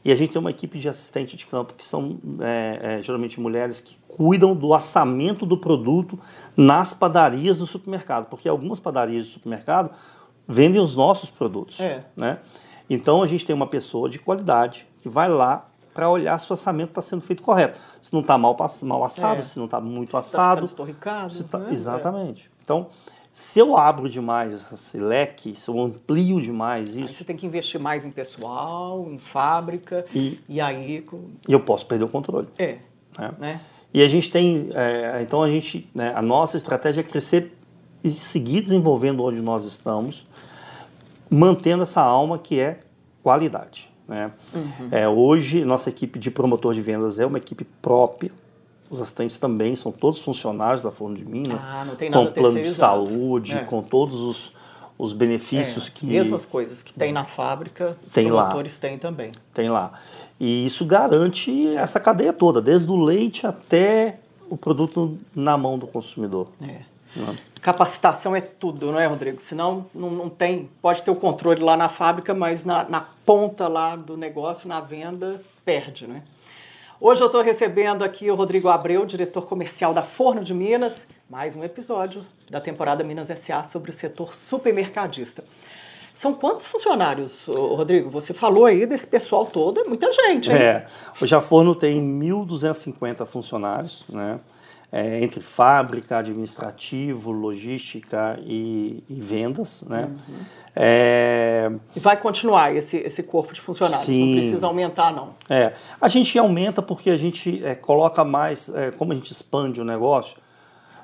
e a gente tem uma equipe de assistente de campo, que são é, é, geralmente mulheres que cuidam do assamento do produto nas padarias do supermercado, porque algumas padarias do supermercado vendem os nossos produtos. É. Né? Então a gente tem uma pessoa de qualidade que vai lá para olhar se o assamento está sendo feito correto. Se não está mal, mal assado, É. se não está muito Tá assado. estorricado, se tá- né? Exatamente. Então, se eu abro demais esse leque, se eu amplio demais É. Aí isso, você tem que investir mais em pessoal, em fábrica, E- e aí... com- eu posso perder o controle. É, né? né? E a gente tem, é, então a gente, né, a nossa estratégia é crescer e seguir desenvolvendo onde nós estamos, mantendo essa alma que é qualidade. Né? Uhum. É, hoje, nossa equipe de promotor de vendas é uma equipe própria, os assistentes também são todos funcionários da Forno de Minas, Ah, não tem nada com plano de saúde, É. com todos os, os É, benefícios as que mesmas coisas que tem na fábrica, os Tem lá. promotores têm também. tem lá. E isso garante essa cadeia toda, desde o leite até o produto na mão do consumidor. É. Capacitação é tudo, não é, Rodrigo? Senão não, não tem. Pode ter o controle lá na fábrica, mas na, na ponta lá do negócio, na venda, perde, né? Hoje eu estou recebendo aqui o Rodrigo Abreu, diretor comercial da Forno de Minas, mais um episódio da temporada Minas SA sobre o setor supermercadista. São quantos funcionários, Rodrigo? Você falou aí desse pessoal todo, é muita gente, hein? É, hoje a Forno tem 1.250 funcionários, né? É, entre fábrica, administrativo, logística e, e vendas, né? Uhum. É... E vai continuar esse, esse corpo de funcionários, Sim. não precisa aumentar, não. É, a gente aumenta porque a gente é, coloca mais, é, como a gente expande o negócio,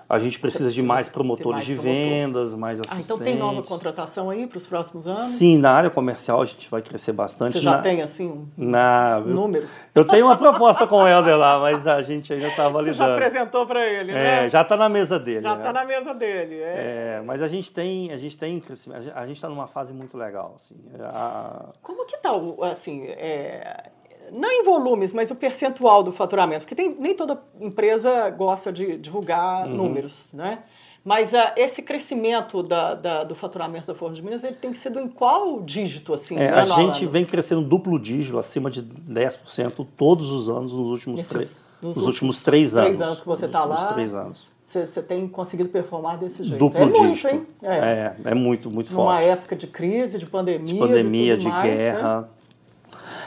a gente precisa de mais promotores mais de promotor. vendas, mais assistentes. Ah, então tem nova contratação aí para os próximos anos? Sim, na área comercial a gente vai crescer bastante. Você já na, tem, assim, um na, número? Eu, eu tenho uma proposta com o Helder lá, mas a gente ainda está validando. Você já apresentou para ele, né? É, já está na mesa dele. Já está é. na mesa dele, é. é. Mas a gente tem, a gente tem crescimento, a gente está numa fase muito legal, assim. A... Como que está, assim, é, não em volumes, mas o percentual do faturamento, porque tem, nem toda empresa gosta de divulgar uhum. números, né? Mas uh, esse crescimento da, da, do faturamento da Forno de Minas, ele tem sido em qual dígito, assim? É, a gente vem crescendo duplo dígito, acima de 10% todos os anos nos últimos, Nesses, nos, nos últimos três, três anos. Três anos que você está lá. três anos. Você, tem conseguido performar desse jeito. Duplo é dígito. Muito, é. é. é, muito, muito Numa forte. Numa época de crise, de pandemia. De pandemia, de, mais, guerra. Né?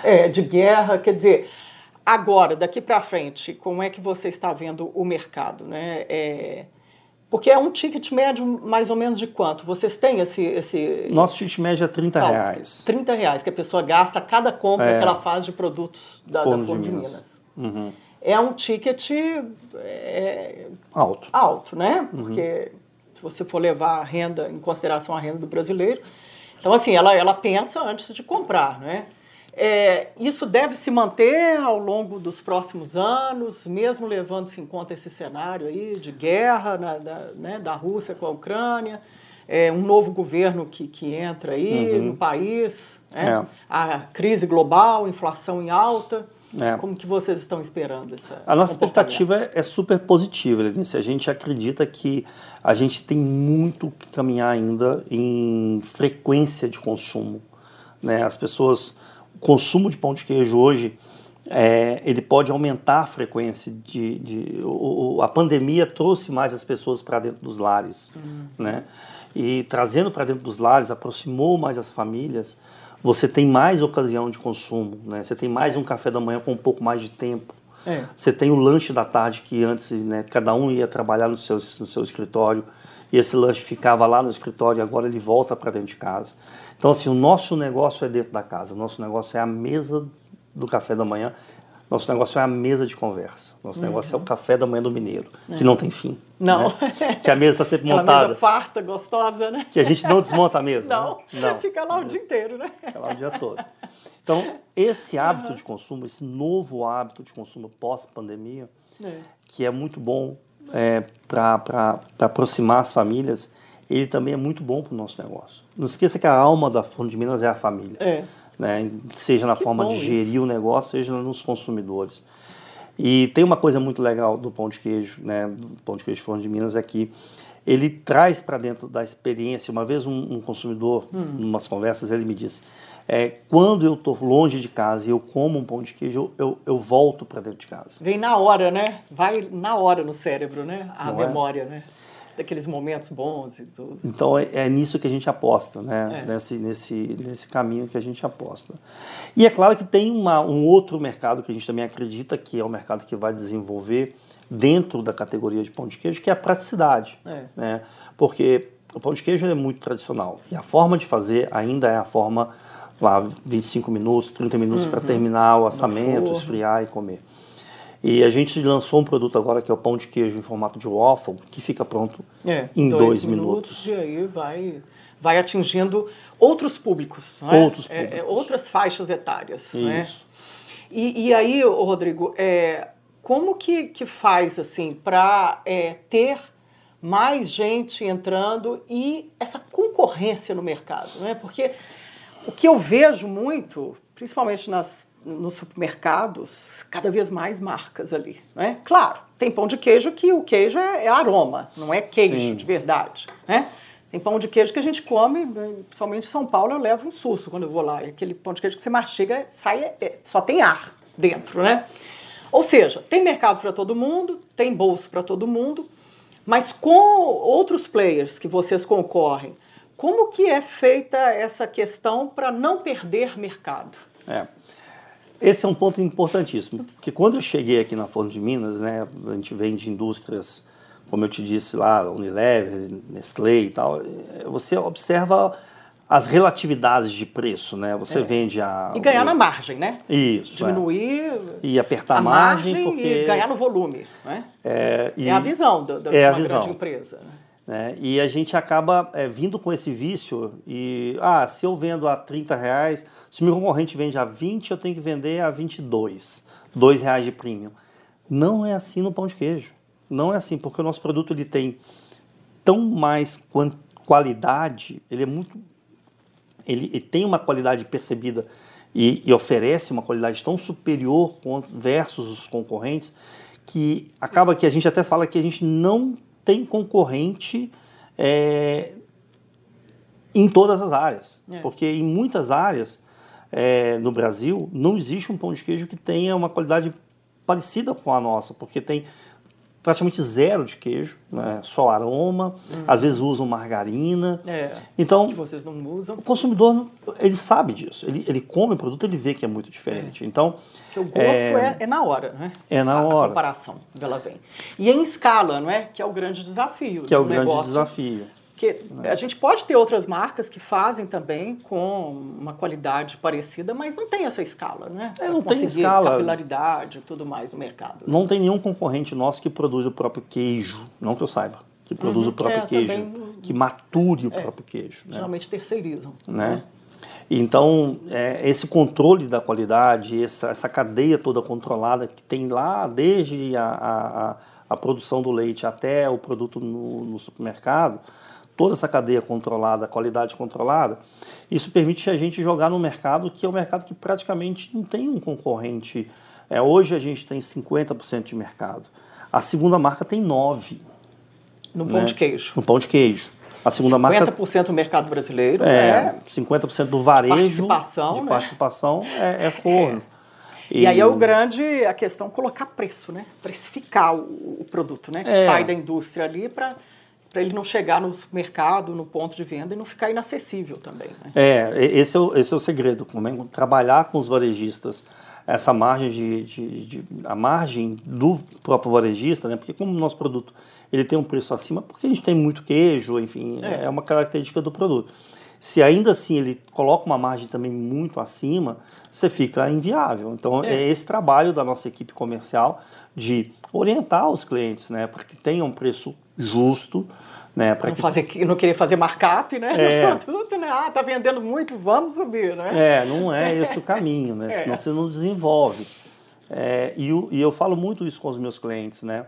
É, de guerra, quer dizer, agora, daqui para frente, como é que você está vendo o mercado, né? É, porque é um ticket médio mais ou menos de quanto? Vocês têm esse... esse Nosso ticket médio é 30 Não, reais. 30 reais que a pessoa gasta a cada compra é, que ela faz de produtos da Forno, da Forno de, Minas. Minas. Uhum. É um ticket é, alto. alto, né? Uhum. Porque se você for levar a renda, em consideração a renda do brasileiro, então, assim, ela, ela pensa antes de comprar, né? É, isso deve se manter ao longo dos próximos anos, mesmo levando-se em conta esse cenário aí de guerra na, da, né, da Rússia com a Ucrânia, é, um novo governo que, que entra aí uhum. no país, né, é. a crise global, inflação em alta. É. Como que vocês estão esperando essa? A nossa expectativa é, super positiva, Lenice. A gente acredita que a gente tem muito que caminhar ainda em frequência de consumo. Né? As pessoas, consumo de pão de queijo hoje, é, ele pode aumentar a frequência de, de o, a pandemia trouxe mais as pessoas para dentro dos lares, uhum. né? E trazendo para dentro dos lares aproximou mais as famílias você tem mais ocasião de consumo, né? Você tem mais um café da manhã com um pouco mais de tempo. É. Você tem o lanche da tarde que antes, né, cada um ia trabalhar no seu, no seu escritório e esse lanche ficava lá no escritório e agora ele volta para dentro de casa. Então, assim, o nosso negócio é dentro da casa, o nosso negócio é a mesa do café da manhã nosso negócio é a mesa de conversa. Nosso uhum. negócio é o café da manhã do mineiro, é. que não tem fim. Não. Né? Que a mesa está sempre (laughs) montada. Mesa farta, gostosa, né? Que a gente não desmonta a mesa. Não. Né? não. Fica lá o dia inteiro, né? Fica lá o dia todo. Então, esse hábito uhum. de consumo, esse novo hábito de consumo pós-pandemia, é. que é muito bom é, para aproximar as famílias, ele também é muito bom para o nosso negócio. Não esqueça que a alma da Fundo de Minas é a família. É né? seja na que forma de gerir isso. o negócio, seja nos consumidores. E tem uma coisa muito legal do pão de queijo, né, do pão de queijo Forno de Minas, é que ele traz para dentro da experiência. Uma vez um, um consumidor, hum. umas conversas, ele me disse: é, quando eu estou longe de casa e eu como um pão de queijo, eu, eu volto para dentro de casa. Vem na hora, né? Vai na hora no cérebro, né? A Não é? memória, é? né? Daqueles momentos bons e tudo. Então é, é nisso que a gente aposta, né? É. Nesse, nesse, nesse caminho que a gente aposta. E é claro que tem uma, um outro mercado que a gente também acredita que é o mercado que vai desenvolver dentro da categoria de pão de queijo, que é a praticidade. É. Né? Porque o pão de queijo é muito tradicional e a forma de fazer ainda é a forma lá 25 minutos, 30 minutos uhum. para terminar o assamento, esfriar e comer. E a gente lançou um produto agora que é o pão de queijo em formato de waffle, que fica pronto é, em dois, dois minutos. minutos. E aí vai, vai atingindo outros públicos, é? outros é, públicos. É, outras faixas etárias. Né? Isso. E, e aí, Rodrigo, é, como que, que faz assim para é, ter mais gente entrando e essa concorrência no mercado? Né? Porque o que eu vejo muito, principalmente nas nos supermercados, cada vez mais marcas ali. Né? Claro, tem pão de queijo que o queijo é, é aroma, não é queijo Sim. de verdade. Né? Tem pão de queijo que a gente come, principalmente em São Paulo, eu levo um susto quando eu vou lá. Aquele pão de queijo que você mastiga, sai, é, só tem ar dentro, né? Ou seja, tem mercado para todo mundo, tem bolso para todo mundo, mas com outros players que vocês concorrem, como que é feita essa questão para não perder mercado? É. Esse é um ponto importantíssimo, porque quando eu cheguei aqui na Forno de Minas, né, a gente vem de indústrias, como eu te disse lá, Unilever, Nestlé e tal, você observa as relatividades de preço, né? Você é. vende a e ganhar o... na margem, né? Isso. É. Diminuir é. e apertar a margem, margem porque... e ganhar no volume, né? É, e... é a visão da, da é uma visão. grande empresa. Né? E a gente acaba é, vindo com esse vício e ah, se eu vendo a 30 reais, se meu concorrente vende a 20, eu tenho que vender a 22, 2 reais de premium. Não é assim no pão de queijo. Não é assim, porque o nosso produto ele tem tão mais qualidade, ele é muito ele, ele tem uma qualidade percebida e, e, oferece uma qualidade tão superior versus os concorrentes que acaba que a gente até fala que a gente não tem concorrente é, em todas as áreas. É. Porque em muitas áreas é, no Brasil não existe um pão de queijo que tenha uma qualidade parecida com a nossa, porque tem praticamente zero de queijo, né? só aroma, hum. às vezes usam margarina. É, então, que vocês não usam. O consumidor, ele sabe disso. Ele, ele come o produto, ele vê que é muito diferente. É. Então, o gosto é, é, é, na hora, né? É na a, hora. A comparação dela vem. E em escala, não é? Que é o grande desafio. Que é o grande negócio. desafio. Porque a gente pode ter outras marcas que fazem também com uma qualidade parecida, mas não tem essa escala, né? É, não tem escala. capilaridade e tudo mais no mercado. Não tem nenhum concorrente nosso que produz o próprio queijo, não que eu saiba, que produz uhum, o próprio é, queijo, também, que mature o é, próprio queijo. Né? Geralmente terceirizam. Né? né? Então, é, esse controle da qualidade, essa, essa cadeia toda controlada que tem lá desde a, a, a produção do leite até o produto no, no supermercado, toda essa cadeia controlada, qualidade controlada, isso permite a gente jogar no mercado que é um mercado que praticamente não tem um concorrente. É, hoje a gente tem 50% de mercado. A segunda marca tem 9%. No pão né? de queijo. No pão de queijo. A segunda 50% marca. 50% do mercado brasileiro. É, é 50% do varejo. Participação, de né? participação é, é forno. É. E, e, aí é o grande a questão colocar preço, né? Precificar o, o produto, né? Que é. sai da indústria ali para para ele não chegar no supermercado, no ponto de venda e não ficar inacessível também. Né? É, esse é o, esse é o segredo, como trabalhar com os varejistas essa margem de, de, de, a margem do próprio varejista, né? Porque como o nosso produto ele tem um preço acima, porque a gente tem muito queijo, enfim, é, é uma característica do produto. Se ainda assim ele coloca uma margem também muito acima, você fica inviável. Então é, é esse trabalho da nossa equipe comercial de orientar os clientes, né, para que tenham um preço justo, né, para que fazer, não querer fazer markup, né, é. (laughs) produto, né, ah, tá vendendo muito, vamos subir, né? É, não é esse o caminho, né, (laughs) é. senão você não desenvolve. É, e, e, eu falo muito isso com os meus clientes, né?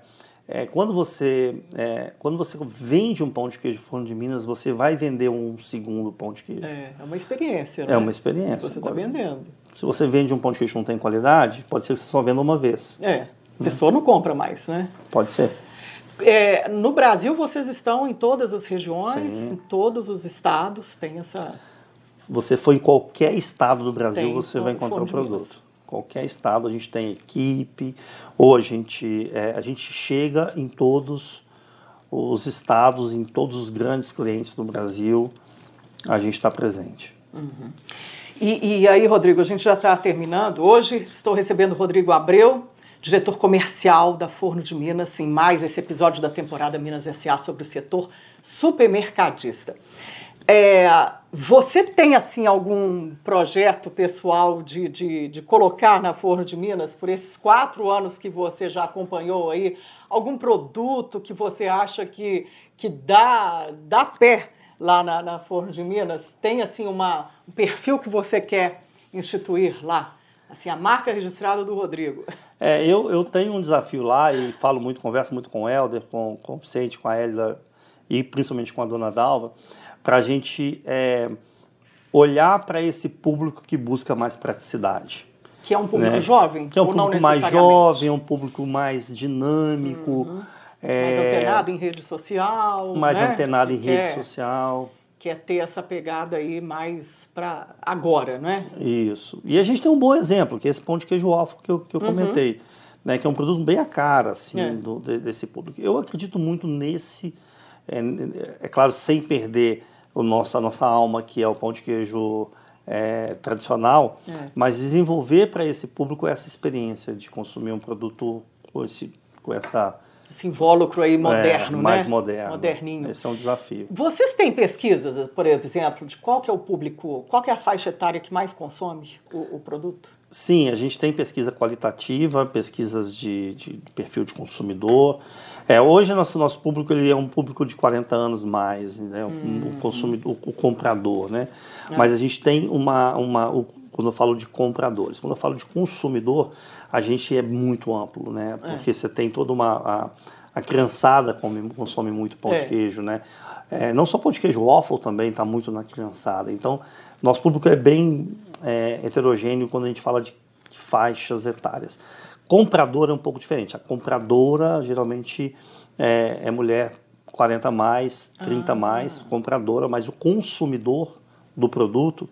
É, quando você é, quando você vende um pão de queijo forno de Minas, você vai vender um segundo pão de queijo. É, é uma experiência, né? É uma experiência. Você está vendendo. Se você vende um pão de queijo que não tem qualidade, pode ser que você só venda uma vez. É. A pessoa não compra mais, né? Pode ser. É, no Brasil, vocês estão em todas as regiões, Sim. em todos os estados, tem essa... Você foi em qualquer estado do Brasil, tem, você vai encontrar o produto. Qualquer estado, a gente tem equipe, ou a gente, é, a gente chega em todos os estados, em todos os grandes clientes do Brasil, a gente está presente. Uhum. E, e, aí, Rodrigo, a gente já está terminando. Hoje estou recebendo o Rodrigo Abreu, diretor comercial da Forno de Minas, em mais esse episódio da temporada Minas S.A. sobre o setor supermercadista. É, você tem, assim, algum projeto pessoal de, de, de, colocar na Forno de Minas, por esses quatro anos que você já acompanhou aí, algum produto que você acha que, que dá, dá pé lá na, na Forno de Minas? Tem, assim, uma, um perfil que você quer instituir lá? Assim, a marca registrada do Rodrigo. É, eu, eu tenho um desafio lá e falo muito, converso muito com o Helder, com, com o Vicente, com a Hélida e principalmente com a dona Dalva, para a gente é, olhar para esse público que busca mais praticidade. Que é um público né? jovem? Que é um público mais jovem, um público mais dinâmico. Uhum. É, mais antenado em rede social. Mais né? antenado em rede social que é ter essa pegada aí mais para agora, né? Isso. E a gente tem um bom exemplo, que é esse pão de queijo alfa que eu, que eu uhum. comentei. né, que é um produto bem a cara assim, é. do, desse público. Eu acredito muito nesse, é, é, claro, sem perder o nosso, a nossa alma, que é o pão de queijo é, tradicional, é. mas desenvolver para esse público essa experiência de consumir um produto com, esse, com essa esse invólucro aí moderno, é, mais né? moderno. Moderninho. Esse é um desafio. Vocês têm pesquisas, por exemplo, de qual que é o público, qual que é a faixa etária que mais consome o, o produto? Sim, a gente tem pesquisa qualitativa, pesquisas de, de perfil de consumidor. É, hoje nosso nosso público ele é um público de 40 anos mais, né? Hum, o consumidor, o, o comprador, né? É. Mas a gente tem uma, uma o, quando eu falo de compradores, quando eu falo de consumidor, a gente é muito amplo, né? É. Porque é. você tem toda uma a, a criançada come, consome muito pão é. de queijo, né? É, não só pão de queijo, waffle também está muito na criançada. Então, nosso público é bem é, heterogêneo quando a gente fala de faixas etárias. Compradora é um pouco diferente. A compradora geralmente é, é mulher 40 mais, 30 ah. mais, compradora, mas o consumidor do produto,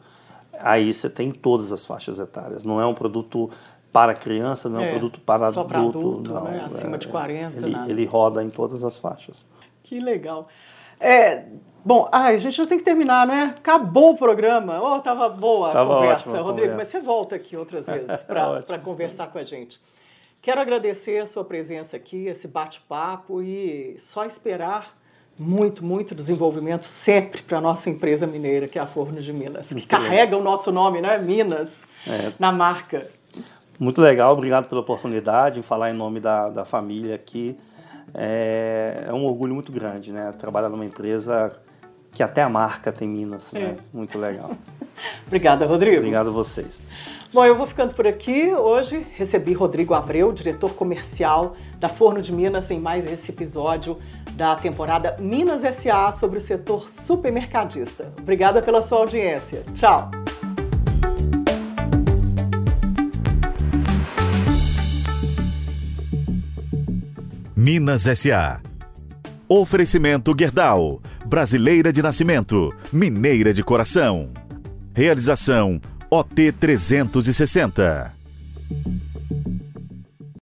aí você tem todas as faixas etárias. Não é um produto para criança, não é, um é, produto para adulto. Para adulto, não, né? acima é, de 40. Ele, ele roda em todas as faixas. Que legal. É, Bom, ai, a gente já tem que terminar, né? Acabou o programa. Oh, tava boa a tava conversa, Rodrigo, conversa. mas você volta aqui outras (laughs) vezes para conversar com a gente. Quero agradecer a sua presença aqui, esse bate-papo e só esperar muito, muito desenvolvimento sempre para a nossa empresa mineira, que é a Forno de Minas, que muito carrega legal. o nosso nome, né? Minas, é. na marca. Muito legal, obrigado pela oportunidade em falar em nome da, da família aqui. É, é um orgulho muito grande, né? Trabalhar numa empresa que até a marca tem Minas, né? É. Muito legal. (laughs) Obrigada, Rodrigo. Obrigado a vocês. Bom, eu vou ficando por aqui. Hoje recebi Rodrigo Abreu, diretor comercial da Forno de Minas, em mais esse episódio da temporada Minas SA sobre o setor supermercadista. Obrigada pela sua audiência. Tchau. Minas SA. Oferecimento Gerdau brasileira de nascimento, mineira de coração. Realização OT 360.